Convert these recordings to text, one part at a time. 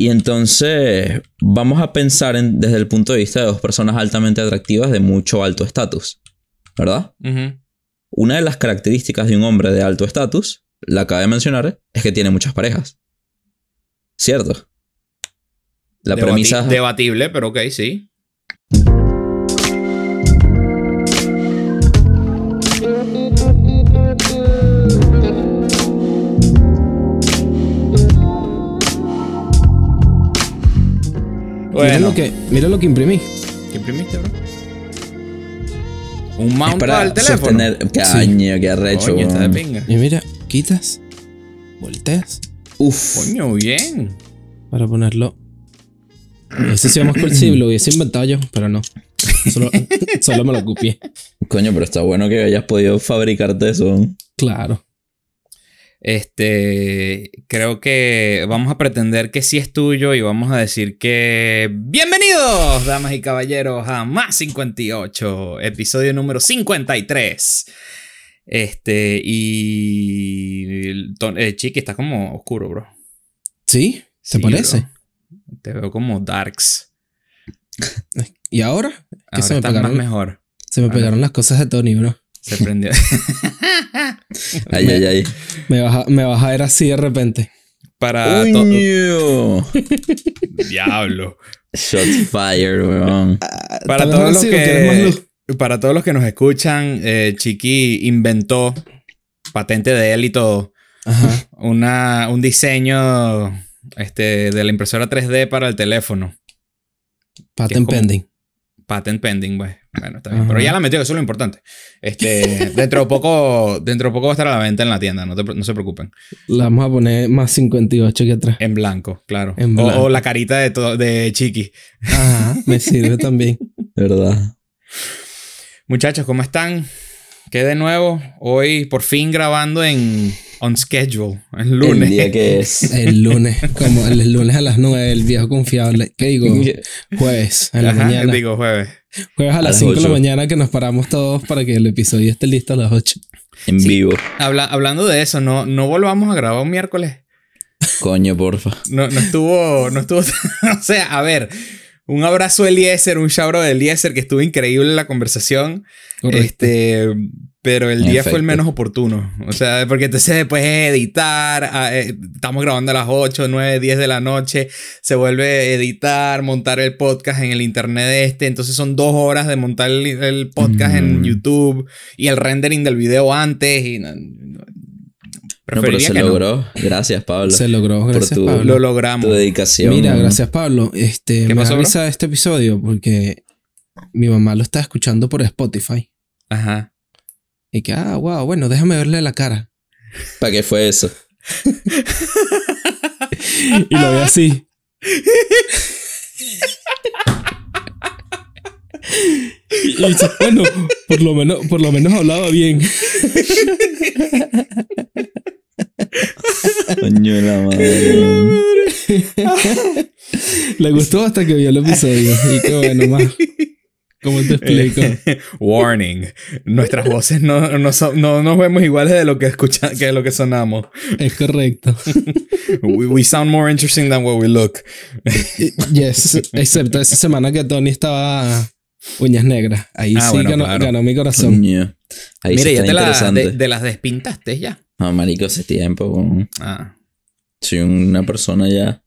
Y entonces vamos a pensar en- desde el punto de vista de dos personas altamente atractivas de mucho alto estatus, ¿verdad? Una de las características de un hombre de alto estatus, la acaba de mencionar, es que tiene muchas parejas. ¿Cierto? La Debati- premisa... Debatible, pero ok, sí. Mira, lo que, mira lo que imprimí. ¿qué imprimiste, bro? Un mount para el teléfono. sostener... Caño, qué arrecho. Coño, está de pinga. Y mira, quitas, volteas Uf. Coño, bien. para ponerlo. Ese sí más cool, sí, lo hubiese inventado yo, pero no. Solo, solo me lo copié. Coño, pero está bueno que hayas podido fabricarte eso. Claro. Este, creo que vamos a pretender que sí es tuyo y vamos a decir que bienvenidos, damas y caballeros, a Más 58, episodio número 53. Este, y... eh, Chiqui, está como oscuro, bro. ¿Sí? ¿Te Sí, parece? bro. Te veo como darks. ¿Y ahora? Que Ahora se me, estás más pegaron, mejor. se me Ahora. pegaron las cosas de Tony, bro. Se prendió. Ay, ay, ay. Me vas, a, me vas a ver así de repente. Para... Diablo. Shots fired, weón. Para Tal vez todos los sí, ¿o quieres más que para todos los que nos escuchan, eh, Chiqui inventó patente de él y todo Ajá. una un diseño este de la impresora 3D para el teléfono. Patent como- pending. Patent pending, güey. Bueno, está bien. Ajá. Pero ya la metió, eso es lo importante. Este, dentro de poco, dentro de poco va a estar a la venta en la tienda, no, te pre- no se preocupen. La vamos a poner más 58 que atrás. En blanco, claro. En O- blanco. O, la carita de, de Chiqui. Ajá, me sirve también. ¿Verdad? Muchachos, ¿cómo están? ¿Qué de nuevo? Hoy por fin grabando en on schedule, el lunes. El día que es. El lunes, como el lunes a las 9, el viejo confiable. ¿Qué digo? Jueves, en la Ajá, mañana. digo jueves. Jueves a a las las 5 de la mañana que nos paramos todos para que el episodio esté listo a las 8. En Sí. vivo. Habla- hablando de eso, no, no volvamos a grabar un miércoles. Coño, porfa. No, no estuvo, no estuvo, o sea, a ver, un abrazo a Eliezer, un shout de Eliezer, que estuvo increíble la conversación, Correcto. este, pero el En día fue el menos oportuno, o sea, porque entonces después de editar, ah, eh, estamos grabando a las 8, 9, 10 de la noche, se vuelve a editar, montar el podcast en el internet de este, entonces son dos horas de montar el, el podcast en Mm. YouTube y el rendering del video antes y... no- no- No, pero se no. logró. Gracias, Pablo. Se logró, gracias tu- Pablo. Lo logramos. Tu dedicación. Mira, gracias Pablo. Este, ¿Qué me pasó, da bro? este episodio porque mi mamá lo está escuchando por Spotify. Ajá. Y que, ah, wow, bueno, déjame verle la cara. ¿Para qué fue eso? Y lo ve así. Y dice, bueno, por lo menos, por lo menos hablaba bien. Coño de la madre. Le gustó hasta que vio el episodio. Y qué bueno, más. ¿Cómo te explico? Warning. Nuestras voces no, no, son- no nos vemos iguales de lo que escucha, que de lo que sonamos. Es correcto. We, we sound more interesting than what we look. Yes, excepto esa semana que Tony estaba uñas negras. Ahí Ah, sí bueno, ganó, claro. ganó mi corazón. Coño. Ahí Mire, sí ya te la, de las despintaste ya. No, marico, hace tiempo. Ah. Soy una persona ya.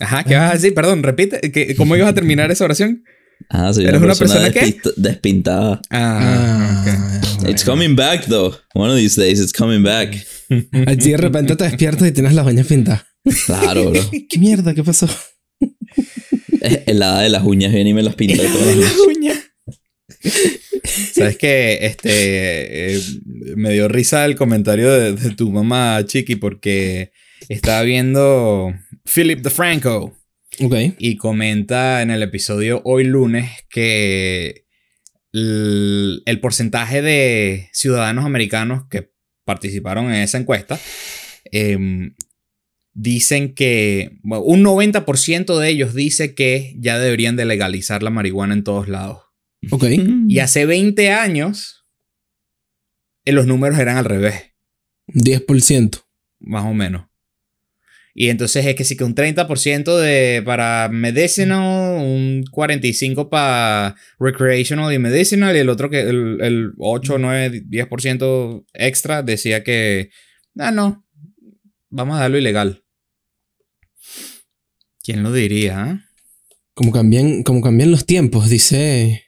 Ajá, ¿qué vas a decir? Perdón, repite. ¿qué- ¿Cómo ibas a terminar esa oración? Ah, soy ¿Eres una una persona, persona qué? despista- despintada. Ah, Ah, bueno. It's coming back, though. One of these days, it's coming back. Así de repente te despiertas y tienes las uñas pintadas. Claro, bro. ¿Qué mierda? ¿Qué pasó? Es el hada de las uñas viene y me las pinta todas. las noches. Sabes que este eh, me dio risa el comentario de, de tu mamá Chiqui porque estaba viendo Philip DeFranco y comenta en el episodio hoy lunes que el, el porcentaje de ciudadanos americanos que participaron en esa encuesta em, dicen que bueno, un 90% de ellos dice que ya deberían de legalizar la marihuana en todos lados. Ok. Y hace 20 años, eh, los números eran al revés, 10%. más o menos. Y entonces es que sí que un 30% de, para medicinal, un 45% para recreational y medicinal, y el otro que el, el 8, 9, 10% extra decía que, ah, no, vamos a darlo ilegal. ¿Quién lo diría? ah? Como cambian, como cambian los tiempos, dice,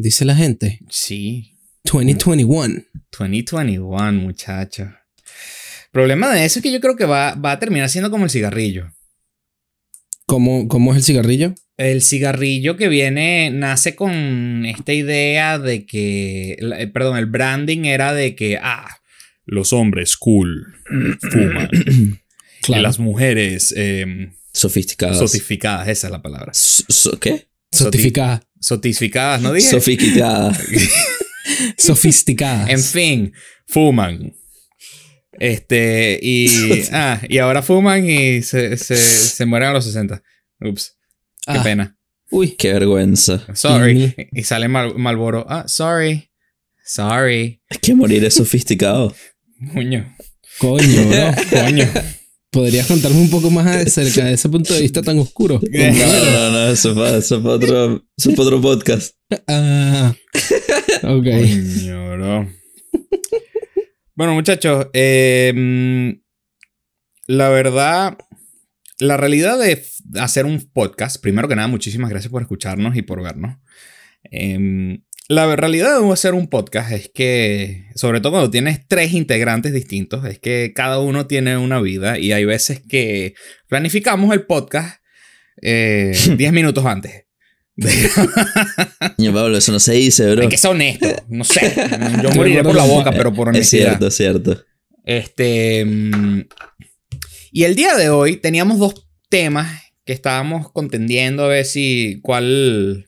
dice la gente. Sí, 2021. 2021, muchacho. Problema de eso es que yo creo que va, va a terminar siendo como el cigarrillo. ¿Cómo, ¿Cómo es el cigarrillo? El cigarrillo que viene nace con esta idea de que, eh, perdón, el branding era de que, ah, los hombres cool fuman. Y las mujeres eh, Sofisticadas. sotificadas, esa es la palabra. ¿Qué? Sotificada. Sotificadas, ¿no dije? Sofisticadas. Sofisticadas. En fin, fuman. Este, y, ah, y ahora fuman y se, se, se mueren a los 60. Ups, qué Ah, pena. Uy. Qué vergüenza. Sorry. Y sale Mal Malboro. Ah, sorry. Sorry. Es que morir es sofisticado. Coño. Coño, bro. Coño. ¿Podrías contarme un poco más acerca de ese punto de vista tan oscuro? No, no, no, eso fue, eso fue otro, eso fue otro podcast. Ah. Ok. Coño, bro. Bueno, muchachos, eh, mm, la verdad, la realidad de hacer un podcast, primero que nada, muchísimas gracias por escucharnos y por vernos. Em, la realidad de hacer un podcast es que, sobre todo cuando tienes tres integrantes distintos, es que cada uno tiene una vida y hay veces que planificamos el podcast eh, 10 minutos antes. Coño, Pablo, eso no se dice, bro. Hay que ser honesto. No sé. Yo moriré por la boca, pero por Es honestidad. cierto, es cierto. Este. Y el día de hoy teníamos dos temas que estábamos contendiendo a ver si. ¿Cuál.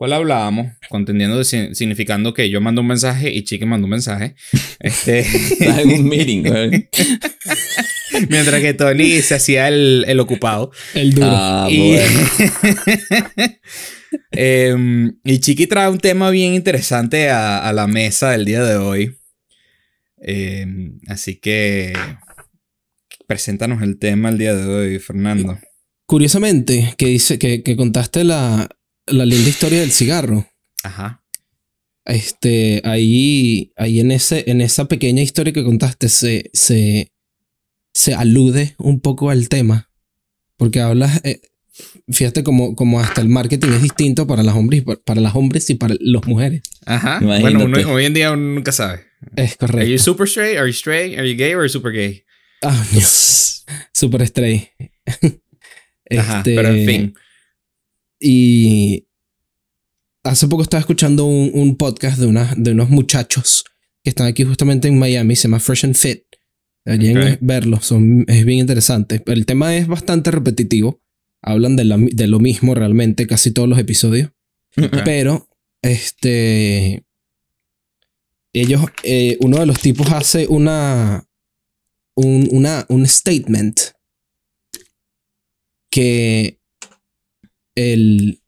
¿Cuál hablábamos? Contendiendo, de significando que yo mando un mensaje y Chique mandó un mensaje. Este. Estás en un meeting, güey. mientras que Tony se hacía el, el ocupado. El duro. Ah, y, bueno. Y Chiqui trae un tema bien interesante a, a la mesa del día de hoy. Em, así que preséntanos el tema el día de hoy, Fernando. Curiosamente, que dice que, que contaste la, la linda historia del cigarro. Ajá. Este, ahí, ahí en, ese, en esa pequeña historia que contaste se, se, se alude un poco al tema. Porque hablas, eh, fíjate como, como hasta el marketing es distinto para las hombres y para, las hombres y para las mujeres. Ajá. Imagínate. Bueno, uno- hoy en día uno nunca sabe. Es ¿Are you correcto. super straight? ¿Are you straight? ¿Are you gay? ¿Are you super gay? Ah, Dios, super stray. Ajá. Este, Pero en fin. Y hace poco estaba escuchando un, un podcast de, una, de unos muchachos que están aquí justamente en Miami, se llama Fresh and Fit. Deberían Ok. verlo, son, es bien interesante. El tema es bastante repetitivo. Hablan de, la- de lo mismo realmente casi todos los episodios. Pero, este. Ellos, eh, uno de los tipos hace una. Un, una, un statement que el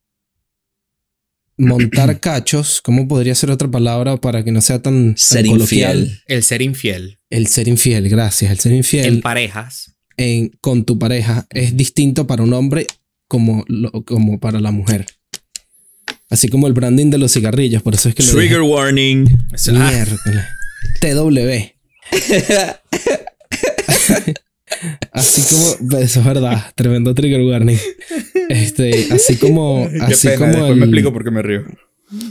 montar cachos, ¿cómo podría ser otra palabra para que no sea tan, Ser coloquial? infiel. El ser infiel. El ser infiel, gracias. El ser infiel En parejas. en- con tu pareja es distinto para un hombre como, lo- como para la mujer. Así como el branding de los cigarrillos, por eso es que lo Trigger warning. Es- dije. ah, Miércoles. TW. así como, eso es verdad, tremendo trigger warning. Este, así como, así pena. como Después el- me explico por qué me río.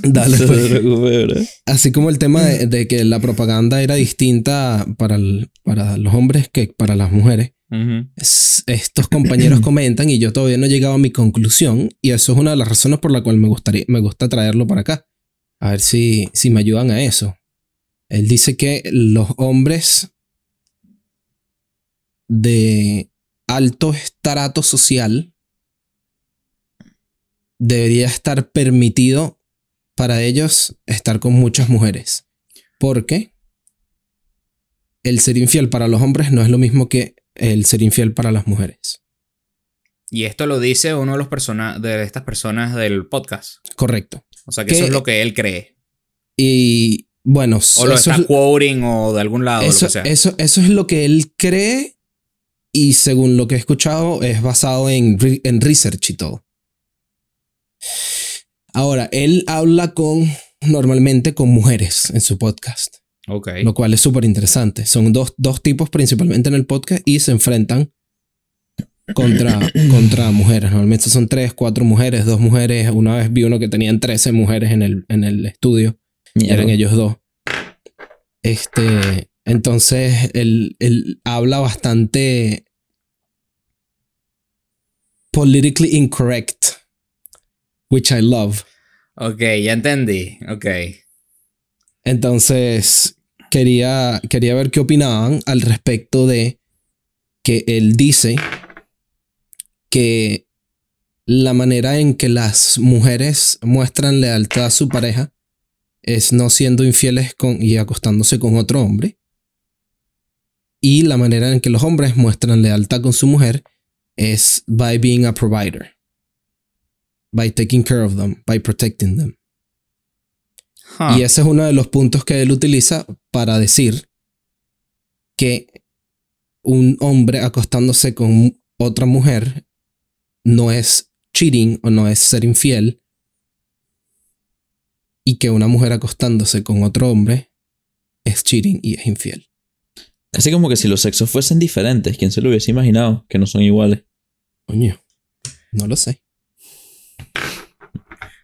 Dale, pues. Así como el tema de, de que la propaganda era distinta para, el- para los hombres que para las mujeres. Es- estos compañeros comentan y yo todavía no he llegado a mi conclusión y eso es una de las razones por la cual me gustaría me gusta traerlo para acá. A ver si, si me ayudan a eso. Él dice que los hombres de alto estrato social debería estar permitido para ellos estar con muchas mujeres. Porque el ser infiel para los hombres no es lo mismo que el ser infiel para las mujeres. Y esto lo dice uno de los persona de estas personas del podcast. Correcto. O sea que eso es lo que él cree. Y bueno, O lo eso, está es, quoting o de algún lado, eso, lo que sea. eso, eso es lo que él cree Y según lo que he escuchado, es basado en, en research y todo. Ahora, él habla con, normalmente con mujeres en su podcast, lo cual es súper interesante. Son dos, dos tipos principalmente en el podcast y se enfrentan contra, contra mujeres. Normalmente son tres, cuatro mujeres, dos mujeres. Una vez vi uno que tenían 13 mujeres en el, en el estudio. Y eran ellos dos. Este, entonces, él, él habla bastante politically incorrect, which I love. Ok, ya entendí. Ok. Entonces, quería, quería ver qué opinaban al respecto de que él dice que la manera en que las mujeres muestran lealtad a su pareja es no siendo infieles con, y acostándose con otro hombre. Y la manera en que los hombres muestran lealtad con su mujer es by being a provider. By taking care of them, by protecting them. Huh. Y ese es uno de los puntos que él utiliza para decir que un hombre acostándose con otra mujer no es cheating o no es ser infiel. Y que una mujer acostándose con otro hombre es cheating y es infiel. Casi como que si los sexos fuesen diferentes, ¿quién se lo hubiese imaginado? Que no son iguales. Coño, no lo sé.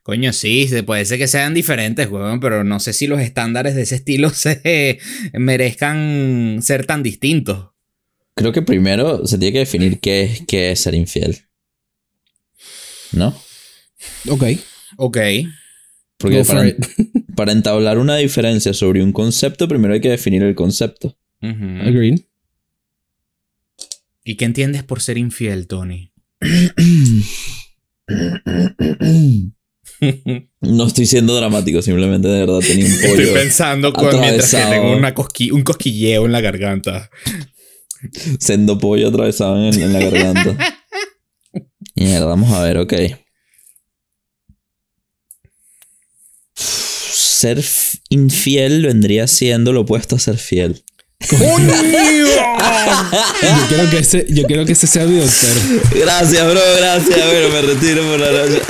Coño, sí, se puede ser que sean diferentes, weón, pero no sé si los estándares de ese estilo se merezcan ser tan distintos. Creo que primero se tiene que definir qué es, qué es ser infiel. ¿No? Ok, Ok. Porque para, entablar una diferencia sobre un concepto, primero hay que definir el concepto. Agreed. ¿Y qué entiendes por ser infiel, Tony? No estoy siendo dramático, simplemente de verdad tenía un Estoy pollo pensando con, mientras que tengo una cosqui- un cosquilleo en la garganta. Sendo pollo atravesado en, en la garganta. Mierda, vamos a ver, ok. Ser infiel vendría siendo lo opuesto a ser fiel. Yo quiero que ese, yo quiero que ese sea mi doctor. Gracias, bro, gracias. Bueno, me retiro por la noche.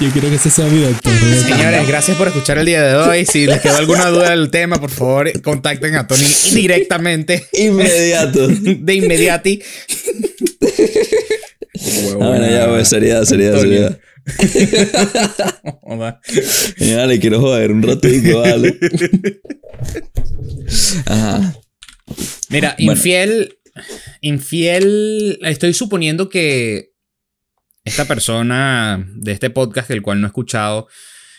Yo quiero que ese sea mi doctor. Señores, gracias por escuchar el día de hoy. Si les quedó alguna duda del tema, por favor, contacten a Tony directamente, Inmediato. de inmediati. Ah, bueno, ya, pues, seriedad, seriedad, seriedad. Joda. Ya, le quiero joder un ratito, vale. Ajá. Mira, Bueno. infiel. Infiel. Estoy suponiendo que esta persona de este podcast, el cual no he escuchado,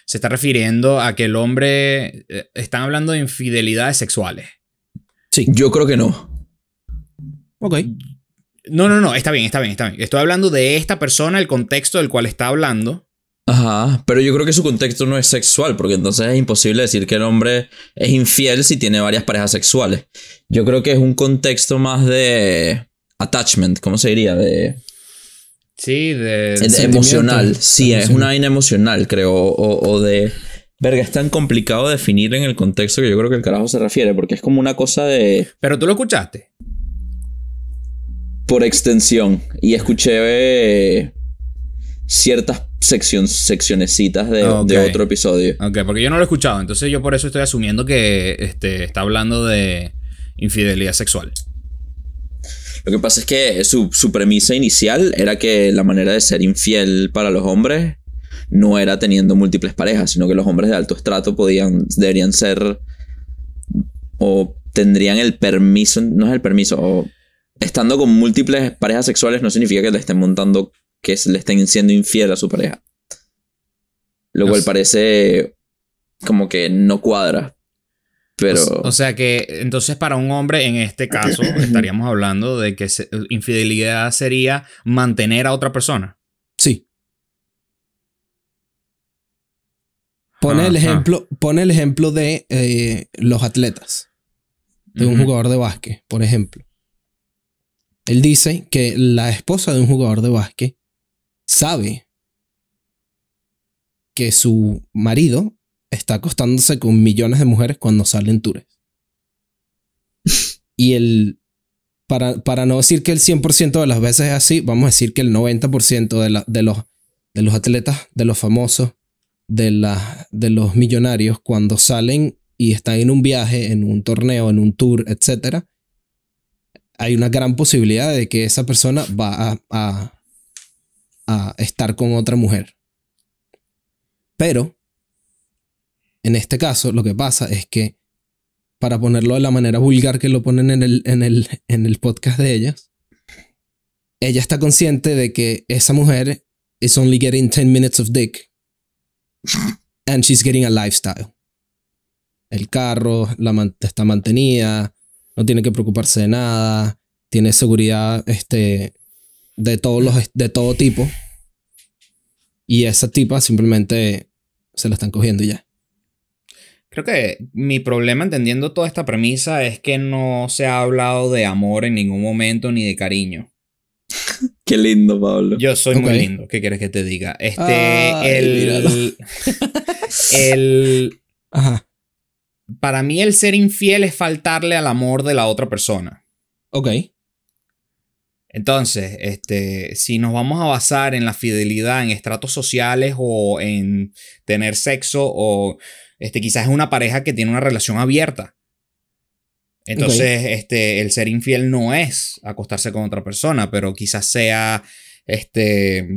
se está refiriendo a que el hombre. eh, Están hablando de infidelidades sexuales. Yo creo que no. Ok. No, no, no, está bien, está bien, está bien. Estoy hablando de esta persona, el contexto del cual está hablando. Ajá, pero yo creo que su contexto no es sexual, porque entonces es imposible decir que el hombre es infiel si tiene varias parejas sexuales. Yo creo que es un contexto más de attachment, ¿cómo se diría? De, Sí, de. emocional. Sí, es una vaina emocional, creo, o, o de... Verga, es tan complicado definir en el contexto que yo creo que el carajo se refiere, porque es como una cosa de... Pero tú lo escuchaste. Por extensión. Y escuché eh, ciertas sección, seccionecitas de, Ok. de otro episodio. Ok, porque yo no lo he escuchado. Entonces yo por eso estoy asumiendo que este, está hablando de infidelidad sexual. Lo que pasa es que su, su premisa inicial era que la manera de ser infiel para los hombres no era teniendo múltiples parejas, sino que los hombres de alto estrato podían, deberían ser o tendrían el permiso, no es el permiso, o estando con múltiples parejas sexuales no significa que le estén montando, que le estén siendo infiel a su pareja. Lo cual parece como que no cuadra. Pero... O, o sea que entonces para un hombre en este caso estaríamos hablando de que se- infidelidad sería mantener a otra persona. Sí. Pone el Ajá. ejemplo, pone el ejemplo de eh, los atletas, de un jugador de básquet, por ejemplo. Él dice que la esposa de un jugador de básquet sabe que su marido está acostándose con millones de mujeres cuando salen tours. Y el para, para no decir que el 100% de las veces es así, vamos a decir que el 90% de, la- de, los, de los atletas, de los famosos, de, la, de los millonarios, cuando salen y están en un viaje, en un torneo, en un tour, etc., hay una gran posibilidad de que esa persona va a, estar con otra mujer. Pero, en este caso, lo que pasa es que, para ponerlo de la manera vulgar que lo ponen en el, podcast de ellas, ella está consciente de que esa mujer is only getting 10 minutes of dick and she's getting a lifestyle. El carro la está mantenida, no tiene que preocuparse de nada, tiene seguridad este, de, todos los, de todo tipo. Y esa tipa simplemente se la están cogiendo y ya. Creo que mi problema entendiendo toda esta premisa es que no se ha hablado de amor en ningún momento ni de cariño. Qué lindo, Pablo. Yo soy muy lindo, ¿qué quieres que te diga? Este, Ay, el, el, Ajá. Para mí el ser infiel es faltarle al amor de la otra persona. Ok. Entonces, este, si nos vamos a basar en la fidelidad en estratos sociales o en tener sexo o este, quizás es una pareja que tiene una relación abierta. Entonces, este, el ser infiel no es acostarse con otra persona, pero quizás sea, este,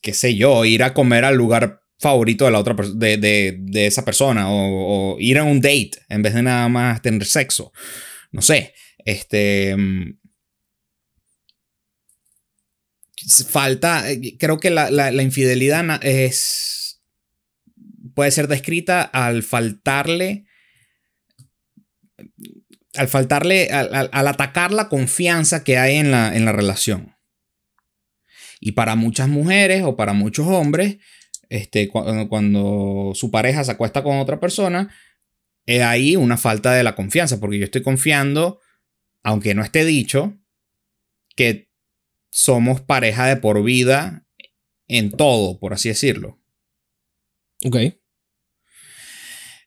qué sé yo, ir a comer al lugar favorito de la otra de, de, de esa persona o, ir a un date en vez de nada más tener sexo. No sé, este, mm, falta, eh, creo que la, la- infidelidad es, puede ser descrita al faltarle, al faltarle, al, al- al atacar la confianza que hay en la, en la relación. Y para muchas mujeres o para muchos hombres, este, cu- cuando su pareja se acuesta con otra persona, es ahí una falta de la confianza, porque yo estoy confiando, aunque no esté dicho, que somos pareja de por vida en todo, por así decirlo. Ok.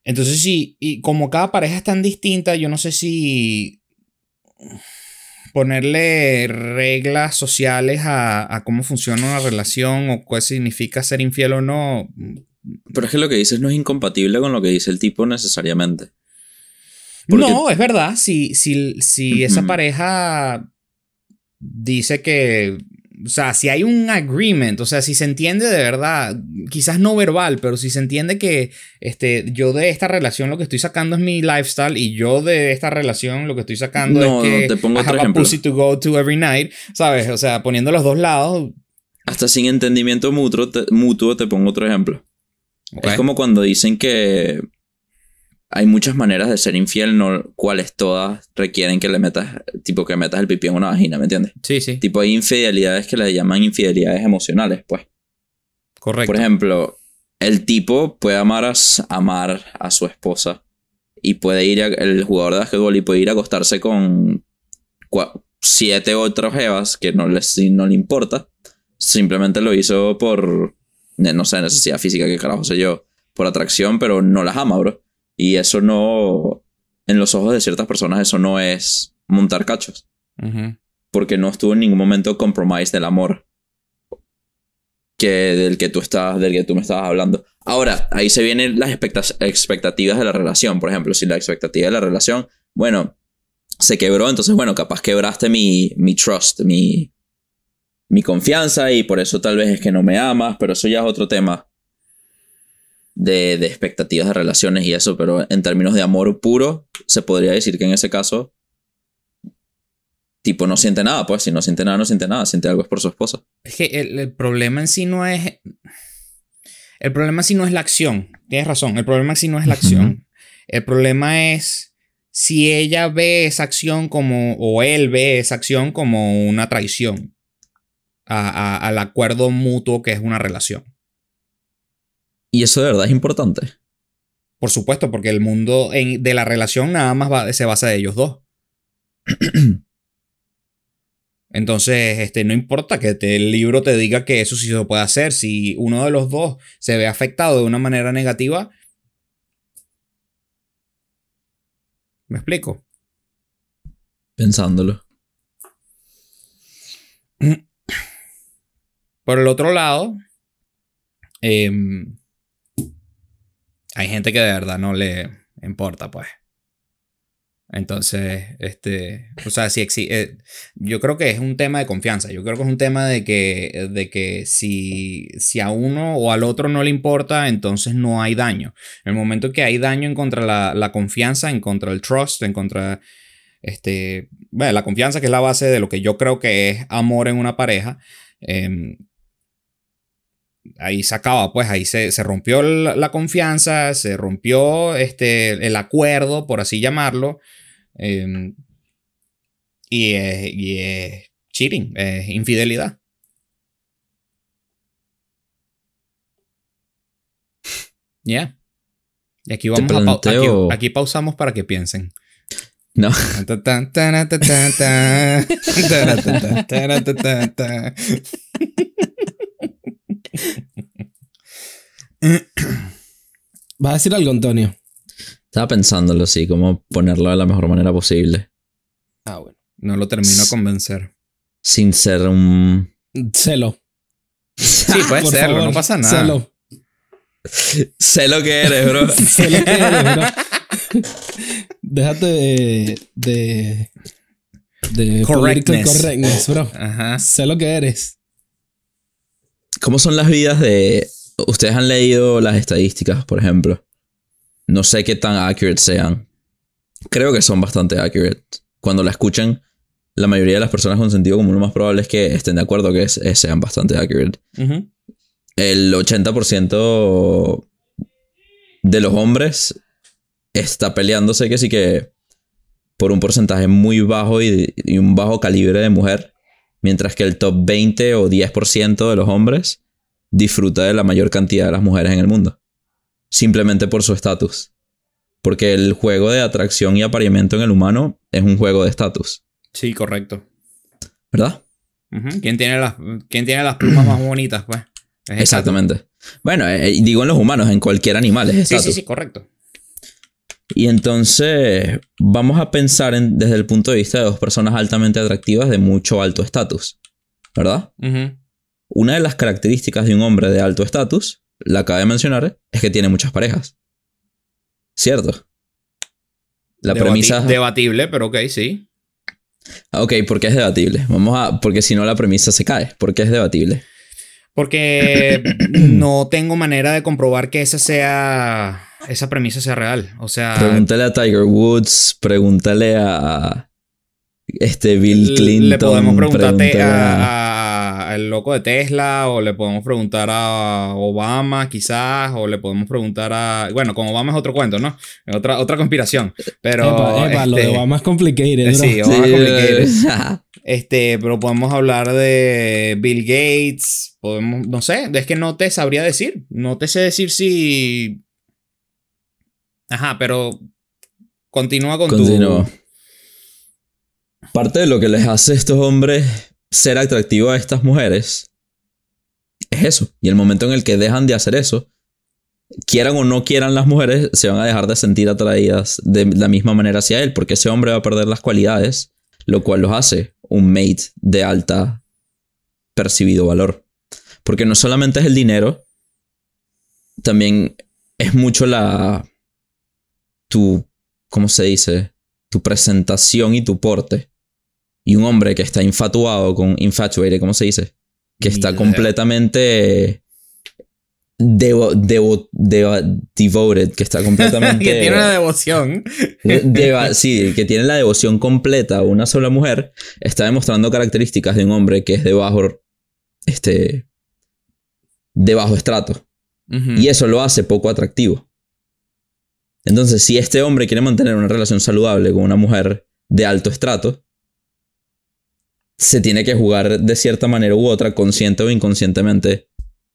Entonces, sí, y como cada pareja es tan distinta, yo no sé si ponerle reglas sociales a, a cómo funciona una relación o qué significa ser infiel o no. Pero es que lo que dices no es incompatible con lo que dice el tipo necesariamente. Porque- No, es verdad. Si, si, si esa pareja dice que. O sea, si hay un agreement, o sea, si se entiende de verdad, quizás no verbal, pero si se entiende que este, yo de esta relación lo que estoy sacando es mi lifestyle y yo de esta relación lo que estoy sacando No, es que te pongo I otro have ejemplo. pussy to go to every night, ¿sabes? O sea, poniendo los dos lados. Hasta sin entendimiento mutuo te, mutuo, te pongo otro ejemplo. Es como cuando dicen que hay muchas maneras de ser infiel, no cuales todas requieren que le metas, tipo que metas el pipí en una vagina, ¿me entiendes? Sí, sí, Tipo hay infidelidades que le llaman infidelidades emocionales, pues. correcto. Por ejemplo, el tipo puede amar a, amar a su esposa y puede ir, a- el jugador de básquetbol y puede ir a acostarse con cua- siete otros jevas que no, les, no le importa. Simplemente lo hizo por, no sé, necesidad física, que carajo sé yo, por atracción, pero no las ama, bro. Y eso no, en los ojos de ciertas personas, eso no es montar cachos. Porque no estuvo en ningún momento compromise del amor que del que tú estás, del que tú me estabas hablando. Ahora, ahí se vienen las expecta- expectativas de la relación. Por ejemplo, si la expectativa de la relación, bueno, se quebró, entonces, bueno, capaz quebraste mi, mi trust, mi, mi confianza y por eso tal vez es que no me amas, pero eso ya es otro tema de, de expectativas de relaciones y eso, pero en términos de amor puro, se podría decir que en ese caso, tipo, no siente nada, pues si no siente nada, no siente nada, siente algo es por su esposa. Es que el, el problema en sí no es. El problema en sí no es la acción. Tienes razón. El problema en sí no es la acción. El problema es si ella ve esa acción como. o él ve esa acción como una traición a- a- al acuerdo mutuo que es una relación. Y eso de verdad es importante. Por supuesto, porque el mundo en- de la relación nada más va- se basa de ellos dos. Entonces, este, no importa que te- el libro te diga que eso sí se puede hacer. Si uno de los dos se ve afectado de una manera negativa. ¿Me explico? Pensándolo. Por el otro lado, em, hay gente que de verdad no le importa, pues. Entonces, este, o sea, si eh, yo creo que es un tema de confianza. Yo creo que es un tema de que, de que si, si a uno o al otro no le importa, entonces no hay daño. En el momento que hay daño en contra la, la confianza, en contra el trust, en contra, este, la confianza que es la base de lo que yo creo que es amor en una pareja, eh, ahí se acaba, pues ahí se, rompió la, confianza, se rompió este, el acuerdo, por así llamarlo. Em, y, es, cheating, es infidelidad. Ya. Y aquí vamos a aquí, pausamos para que piensen. No. ¿Vas a decir algo, Antonio? Estaba pensándolo, sí, cómo ponerlo de la mejor manera posible. Ah, bueno. No lo termino de convencer. Sin ser un. Celo. Sí, puede serlo, no pasa nada. Celo. sé lo que eres, bro. sé lo que eres, bro. Déjate de. de. de correctness. correctness, bro. Ajá. Sé lo que eres. ¿Cómo son las vidas de... Ustedes han leído las estadísticas, por ejemplo. No sé qué tan accurate sean. Creo que son bastante accurate. Cuando la escuchan, la mayoría de las personas con sentido común lo más probable es que estén de acuerdo que sean bastante accurate. El 80% de los hombres está peleándose que sí que por un porcentaje muy bajo y, y un bajo calibre de mujer mientras que el top 20 o 10% de los hombres disfruta de la mayor cantidad de las mujeres en el mundo, simplemente por su estatus. Porque el juego de atracción y apareamiento en el humano es un juego de estatus. Sí, correcto. ¿Verdad? ¿Quién, tiene las, tiene las plumas más bonitas, pues? Exactamente. Bueno, eh, eh, digo en los humanos, en cualquier animal es estatus. Sí, sí, sí, correcto. Y entonces vamos a pensar en, desde el punto de vista de dos personas altamente atractivas de mucho alto estatus, ¿verdad? Una de las características de un hombre de alto estatus, la acaba de mencionar, es que tiene muchas parejas. ¿Cierto? La premisa... Debatible, pero ok, sí. Ah, ok, ¿por qué es debatible? Vamos a... Porque si no la premisa se cae. ¿Por qué es debatible? Porque no tengo manera de comprobar que esa sea esa premisa sea real. O sea. Pregúntale a Tiger Woods, pregúntale a. Este Bill Clinton. Le podemos preguntarte al loco de Tesla, o le podemos preguntar a Obama, quizás, o le podemos preguntar a. Bueno, con Obama es otro cuento, ¿no? Otra, otra conspiración. Pero. Epa, lo de este, Obama es complicated, bro. Sí, Obama es complicated. Este, pero podemos hablar de Bill Gates. Podemos. No sé, es que no te sabría decir. No te sé decir si Ajá, pero continúa con tu... Parte de lo que les hace a estos hombres ser atractivos a estas mujeres es eso. Y el momento en el que dejan de hacer eso, quieran o no quieran las mujeres, se van a dejar de sentir atraídas de la misma manera hacia él, porque ese hombre va a perder las cualidades, lo cual los hace un mate de alta percibido valor. Porque no solamente es el dinero, también es mucho la tu, ¿cómo se dice? Tu presentación y tu porte. Y un hombre que está infatuado con, infatuated, ¿cómo se dice? Que está completamente devoted, que está completamente... que tiene una devoción. sí, que tiene la devoción completa a una sola mujer, está demostrando características de un hombre que es de bajo, este, de bajo estrato. Y eso lo hace poco atractivo. Entonces, si este hombre quiere mantener una relación saludable con una mujer de alto estrato, se tiene que jugar de cierta manera u otra, consciente o inconscientemente,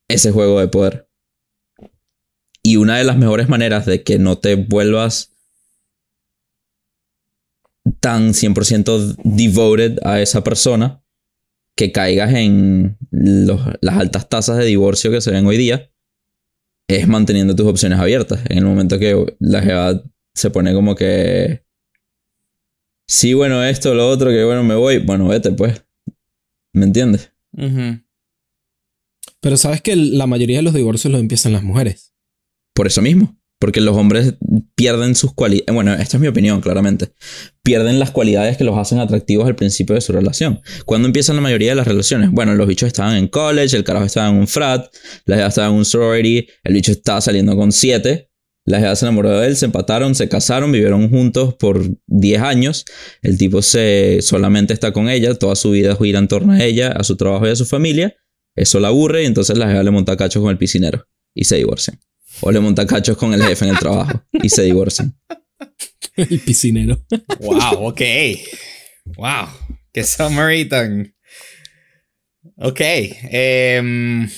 ese juego de poder. Y una de las mejores maneras de que no te vuelvas tan 100% devoted a esa persona, que caigas en las altas tasas de divorcio que se ven hoy día, es manteniendo tus opciones abiertas. En el momento que la jeva se pone como que sí, bueno, esto, lo otro, que bueno, me voy. Bueno, vete, pues. ¿Me entiendes? Pero sabes que la mayoría de los divorcios los empiezan las mujeres. Por eso mismo. Porque los hombres pierden sus cualidades. Bueno, esta es mi opinión, claramente. Pierden las cualidades que los hacen atractivos al principio de su relación. ¿Cuándo empiezan la mayoría de las relaciones? Bueno, los bichos estaban en college, el carajo estaba en un frat, la jeva estaba en un sorority, el bicho estaba saliendo con siete, la jeva se enamoró de él, se empataron, se casaron, vivieron juntos por 10 años. El tipo se solamente está con ella, toda su vida gira en torno a ella, a su trabajo y a su familia. Eso la aburre y entonces la jeva le monta cachos con el piscinero y se divorcian. O le monta cachos con el jefe en el trabajo y se divorcian. El piscinero. Wow, ok. Wow. Qué summary tan. Ok. em,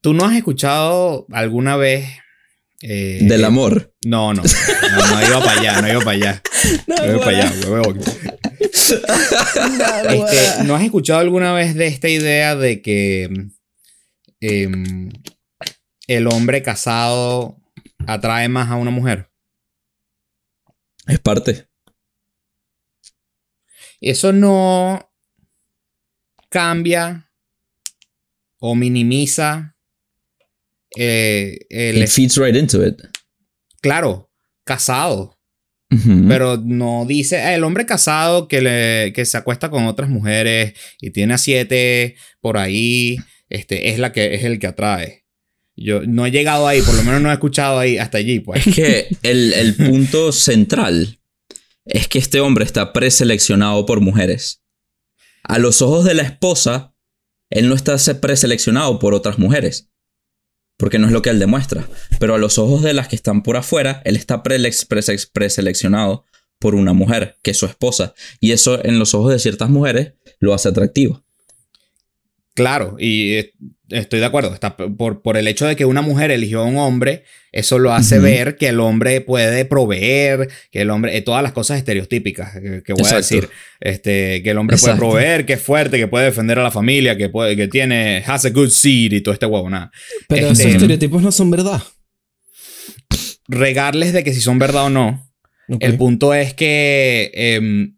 ¿Tú no has escuchado alguna vez. eh, Del amor. No, no. No, no iba para allá, no iba para allá. No iba para allá, huevón. Este, ¿No has escuchado alguna vez de esta idea de que em, el hombre casado atrae más a una mujer? Es parte. Eso no cambia o minimiza eh, el... It feeds right into it. Claro, casado. Pero no dice, "Ah, el hombre casado que, le, que se acuesta con otras mujeres y tiene a siete por ahí, este, es, la que, es el que atrae. Yo no he llegado ahí, por lo menos no he escuchado ahí hasta allí, pues. Es que el, el punto central es que este hombre está preseleccionado por mujeres. A los ojos de la esposa, él no está se- preseleccionado por otras mujeres. Porque no es lo que él demuestra. Pero a los ojos de las que están por afuera, él está preseleccionado por una mujer, que es su esposa. Y eso en los ojos de ciertas mujeres lo hace atractivo. Claro, y estoy de acuerdo. Está por, por el hecho de que una mujer eligió a un hombre, eso lo hace ver que el hombre puede proveer, que el hombre, eh, todas las cosas estereotípicas que, que voy a decir, este, que el hombre puede proveer, que es fuerte, que puede defender a la familia, que puede, que tiene, has a good seed y todo este huevo, nada. Pero Este- esos estereotipos no son verdad. Regarles de que si son verdad o no. El punto es que em,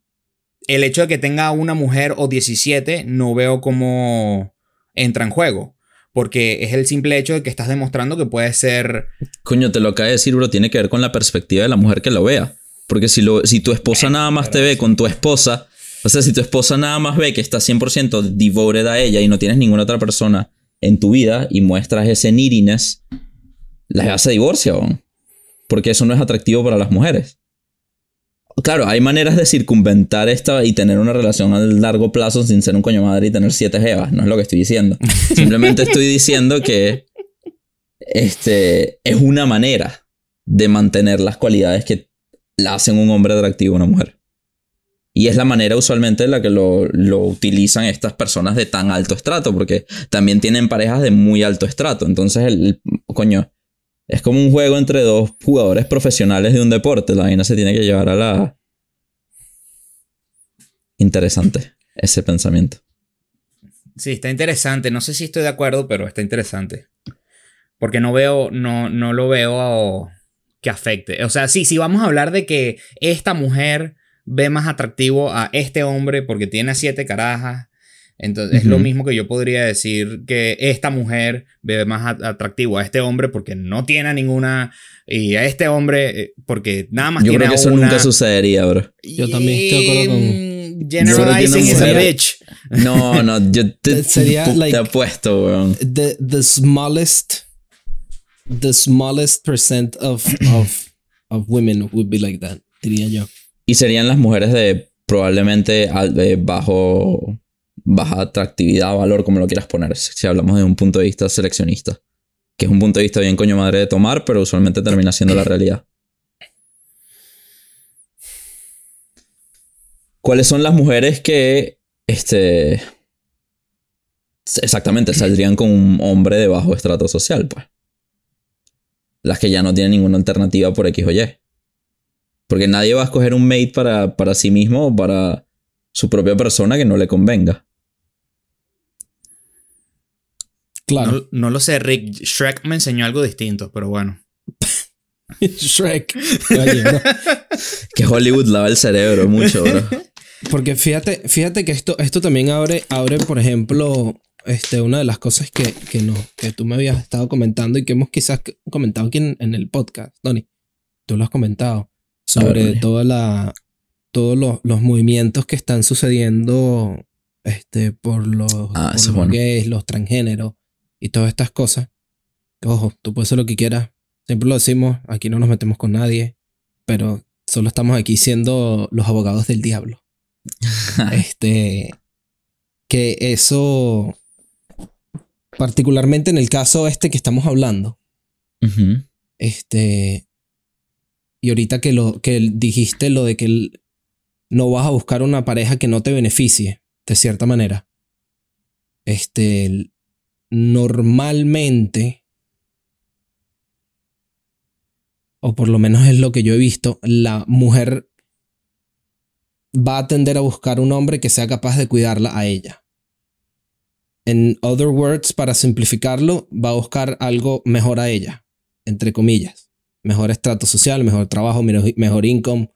el hecho de que tenga una mujer o 17 no veo cómo entra en juego. Porque es el simple hecho de que estás demostrando que puede ser... Coño, te lo acaba de decir, bro, tiene que ver con la perspectiva de la mujer que lo vea. Porque si, lo, si tu esposa nada más te ve con tu esposa, o sea, si tu esposa nada más ve que estás 100% devoted a ella y no tienes ninguna otra persona en tu vida y muestras ese neediness, la jeva se divorcia, weón. Porque eso no es atractivo para las mujeres. Claro, hay maneras de circunventar esta y tener una relación a largo plazo sin ser un coño madre y tener siete jevas. No es lo que estoy diciendo. Simplemente estoy diciendo que este, es una manera de mantener las cualidades que la hacen un hombre atractivo a una mujer. Y es la manera usualmente en la que lo, lo utilizan estas personas de tan alto estrato, porque también tienen parejas de muy alto estrato. Entonces, el, el- coño, es como un juego entre dos jugadores profesionales de un deporte. La vaina se tiene que llevar a la... Interesante ese pensamiento. Sí, está interesante. No sé si estoy de acuerdo, pero está interesante. Porque no veo, no, no lo veo que afecte. O sea, sí, sí, vamos a hablar de que esta mujer ve más atractivo a este hombre porque tiene siete carajas. Entonces, es lo mismo que yo podría decir que esta mujer ve más atractivo a este hombre porque no tiene a ninguna. Y a este hombre eh, porque nada más Yo tiene creo que eso una. nunca sucedería, bro. Yo también estoy de acuerdo con- Mm, Generalizing Yo is a bitch. No, no, yo te, Sería, te like- apuesto, weón. The, the smallest, the smallest percent of, of, of women would be like that, diría yo. Y serían las mujeres de probablemente al- de bajo baja atractividad, valor, como lo quieras poner, si hablamos de un punto de vista seleccionista. Que es un punto de vista bien coño madre de tomar, pero usualmente termina siendo la realidad. ¿Cuáles son las mujeres que, este, exactamente, saldrían con un hombre de bajo estrato social, pues? Las que ya no tienen ninguna alternativa por X o Y. Porque nadie va a escoger un mate para, para sí mismo o para su propia persona que no le convenga. Claro. No, no lo sé, Rick. Shrek me enseñó algo distinto, pero bueno. Shrek. Oye, bro. Que Hollywood lava el cerebro mucho, bro. Porque fíjate, fíjate que esto, esto también abre, abre, por ejemplo, este, una de las cosas que, que, no, que tú me habías estado comentando y que hemos quizás comentado aquí en, en el podcast, Tony. Tú lo has comentado. Sobre toda la, todos los, los movimientos que están sucediendo este, por los, Ah, por eso es los bueno. gays, los transgéneros y todas estas cosas. Ojo, tú puedes hacer lo que quieras. Siempre lo decimos, aquí no nos metemos con nadie, pero solo estamos aquí siendo los abogados del diablo. este, que eso, particularmente en el caso este que estamos hablando, este, y ahorita que lo que dijiste lo de que el- no vas a buscar una pareja que no te beneficie, de cierta manera. Este, normalmente, o por lo menos es lo que yo he visto, la mujer va a tender a buscar un hombre que sea capaz de cuidarla a ella. En other words, para simplificarlo, va a buscar algo mejor a ella, entre comillas. Mejor estrato social, mejor trabajo, mejor, income,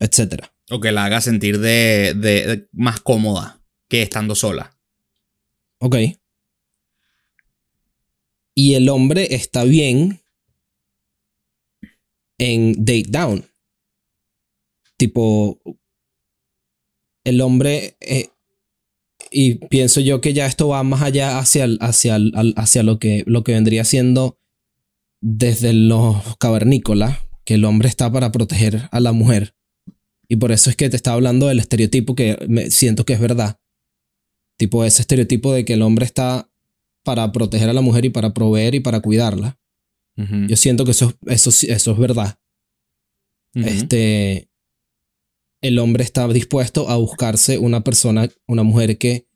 etc. O que la haga sentir de, de- de más cómoda que estando sola. Ok. Y el hombre está bien en date down. Tipo, el hombre, eh, y pienso yo que ya esto va más allá hacia, hacia, hacia lo, que, lo que vendría siendo desde los cavernícolas, que el hombre está para proteger a la mujer. Y por eso es que te estaba hablando del estereotipo que me, siento que es verdad. Tipo ese estereotipo de que el hombre está para proteger a la mujer y para proveer y para cuidarla. Yo siento que eso, eso, eso es verdad. Este, el hombre está dispuesto a buscarse una persona, una mujer que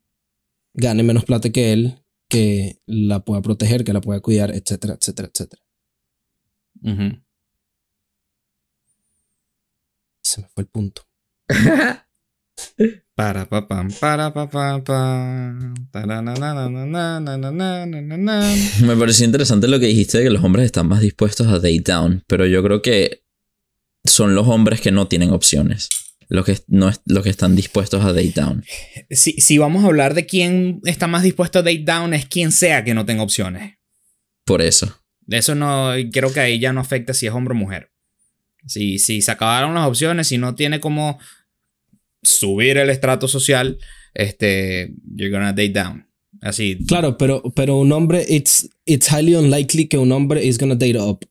gane menos plata que él, que la pueda proteger, que la pueda cuidar, etcétera, etcétera, etcétera. Se me fue el punto. Para pa pam, para pa Me pareció interesante lo que dijiste de que los hombres están más dispuestos a date down, pero yo creo que son los hombres que no tienen opciones. Los que, no es, los que están dispuestos a date down. Si, si vamos a hablar de quién está más dispuesto a date down, es quien sea que no tenga opciones. Por eso. Eso no, creo que ahí ya no afecta si es hombre o mujer. Si, si se acabaron las opciones, si no tiene como subir el estrato social, este, you're gonna date down. Así. Claro, pero, pero un hombre, it's, it's highly unlikely que un hombre is gonna date up.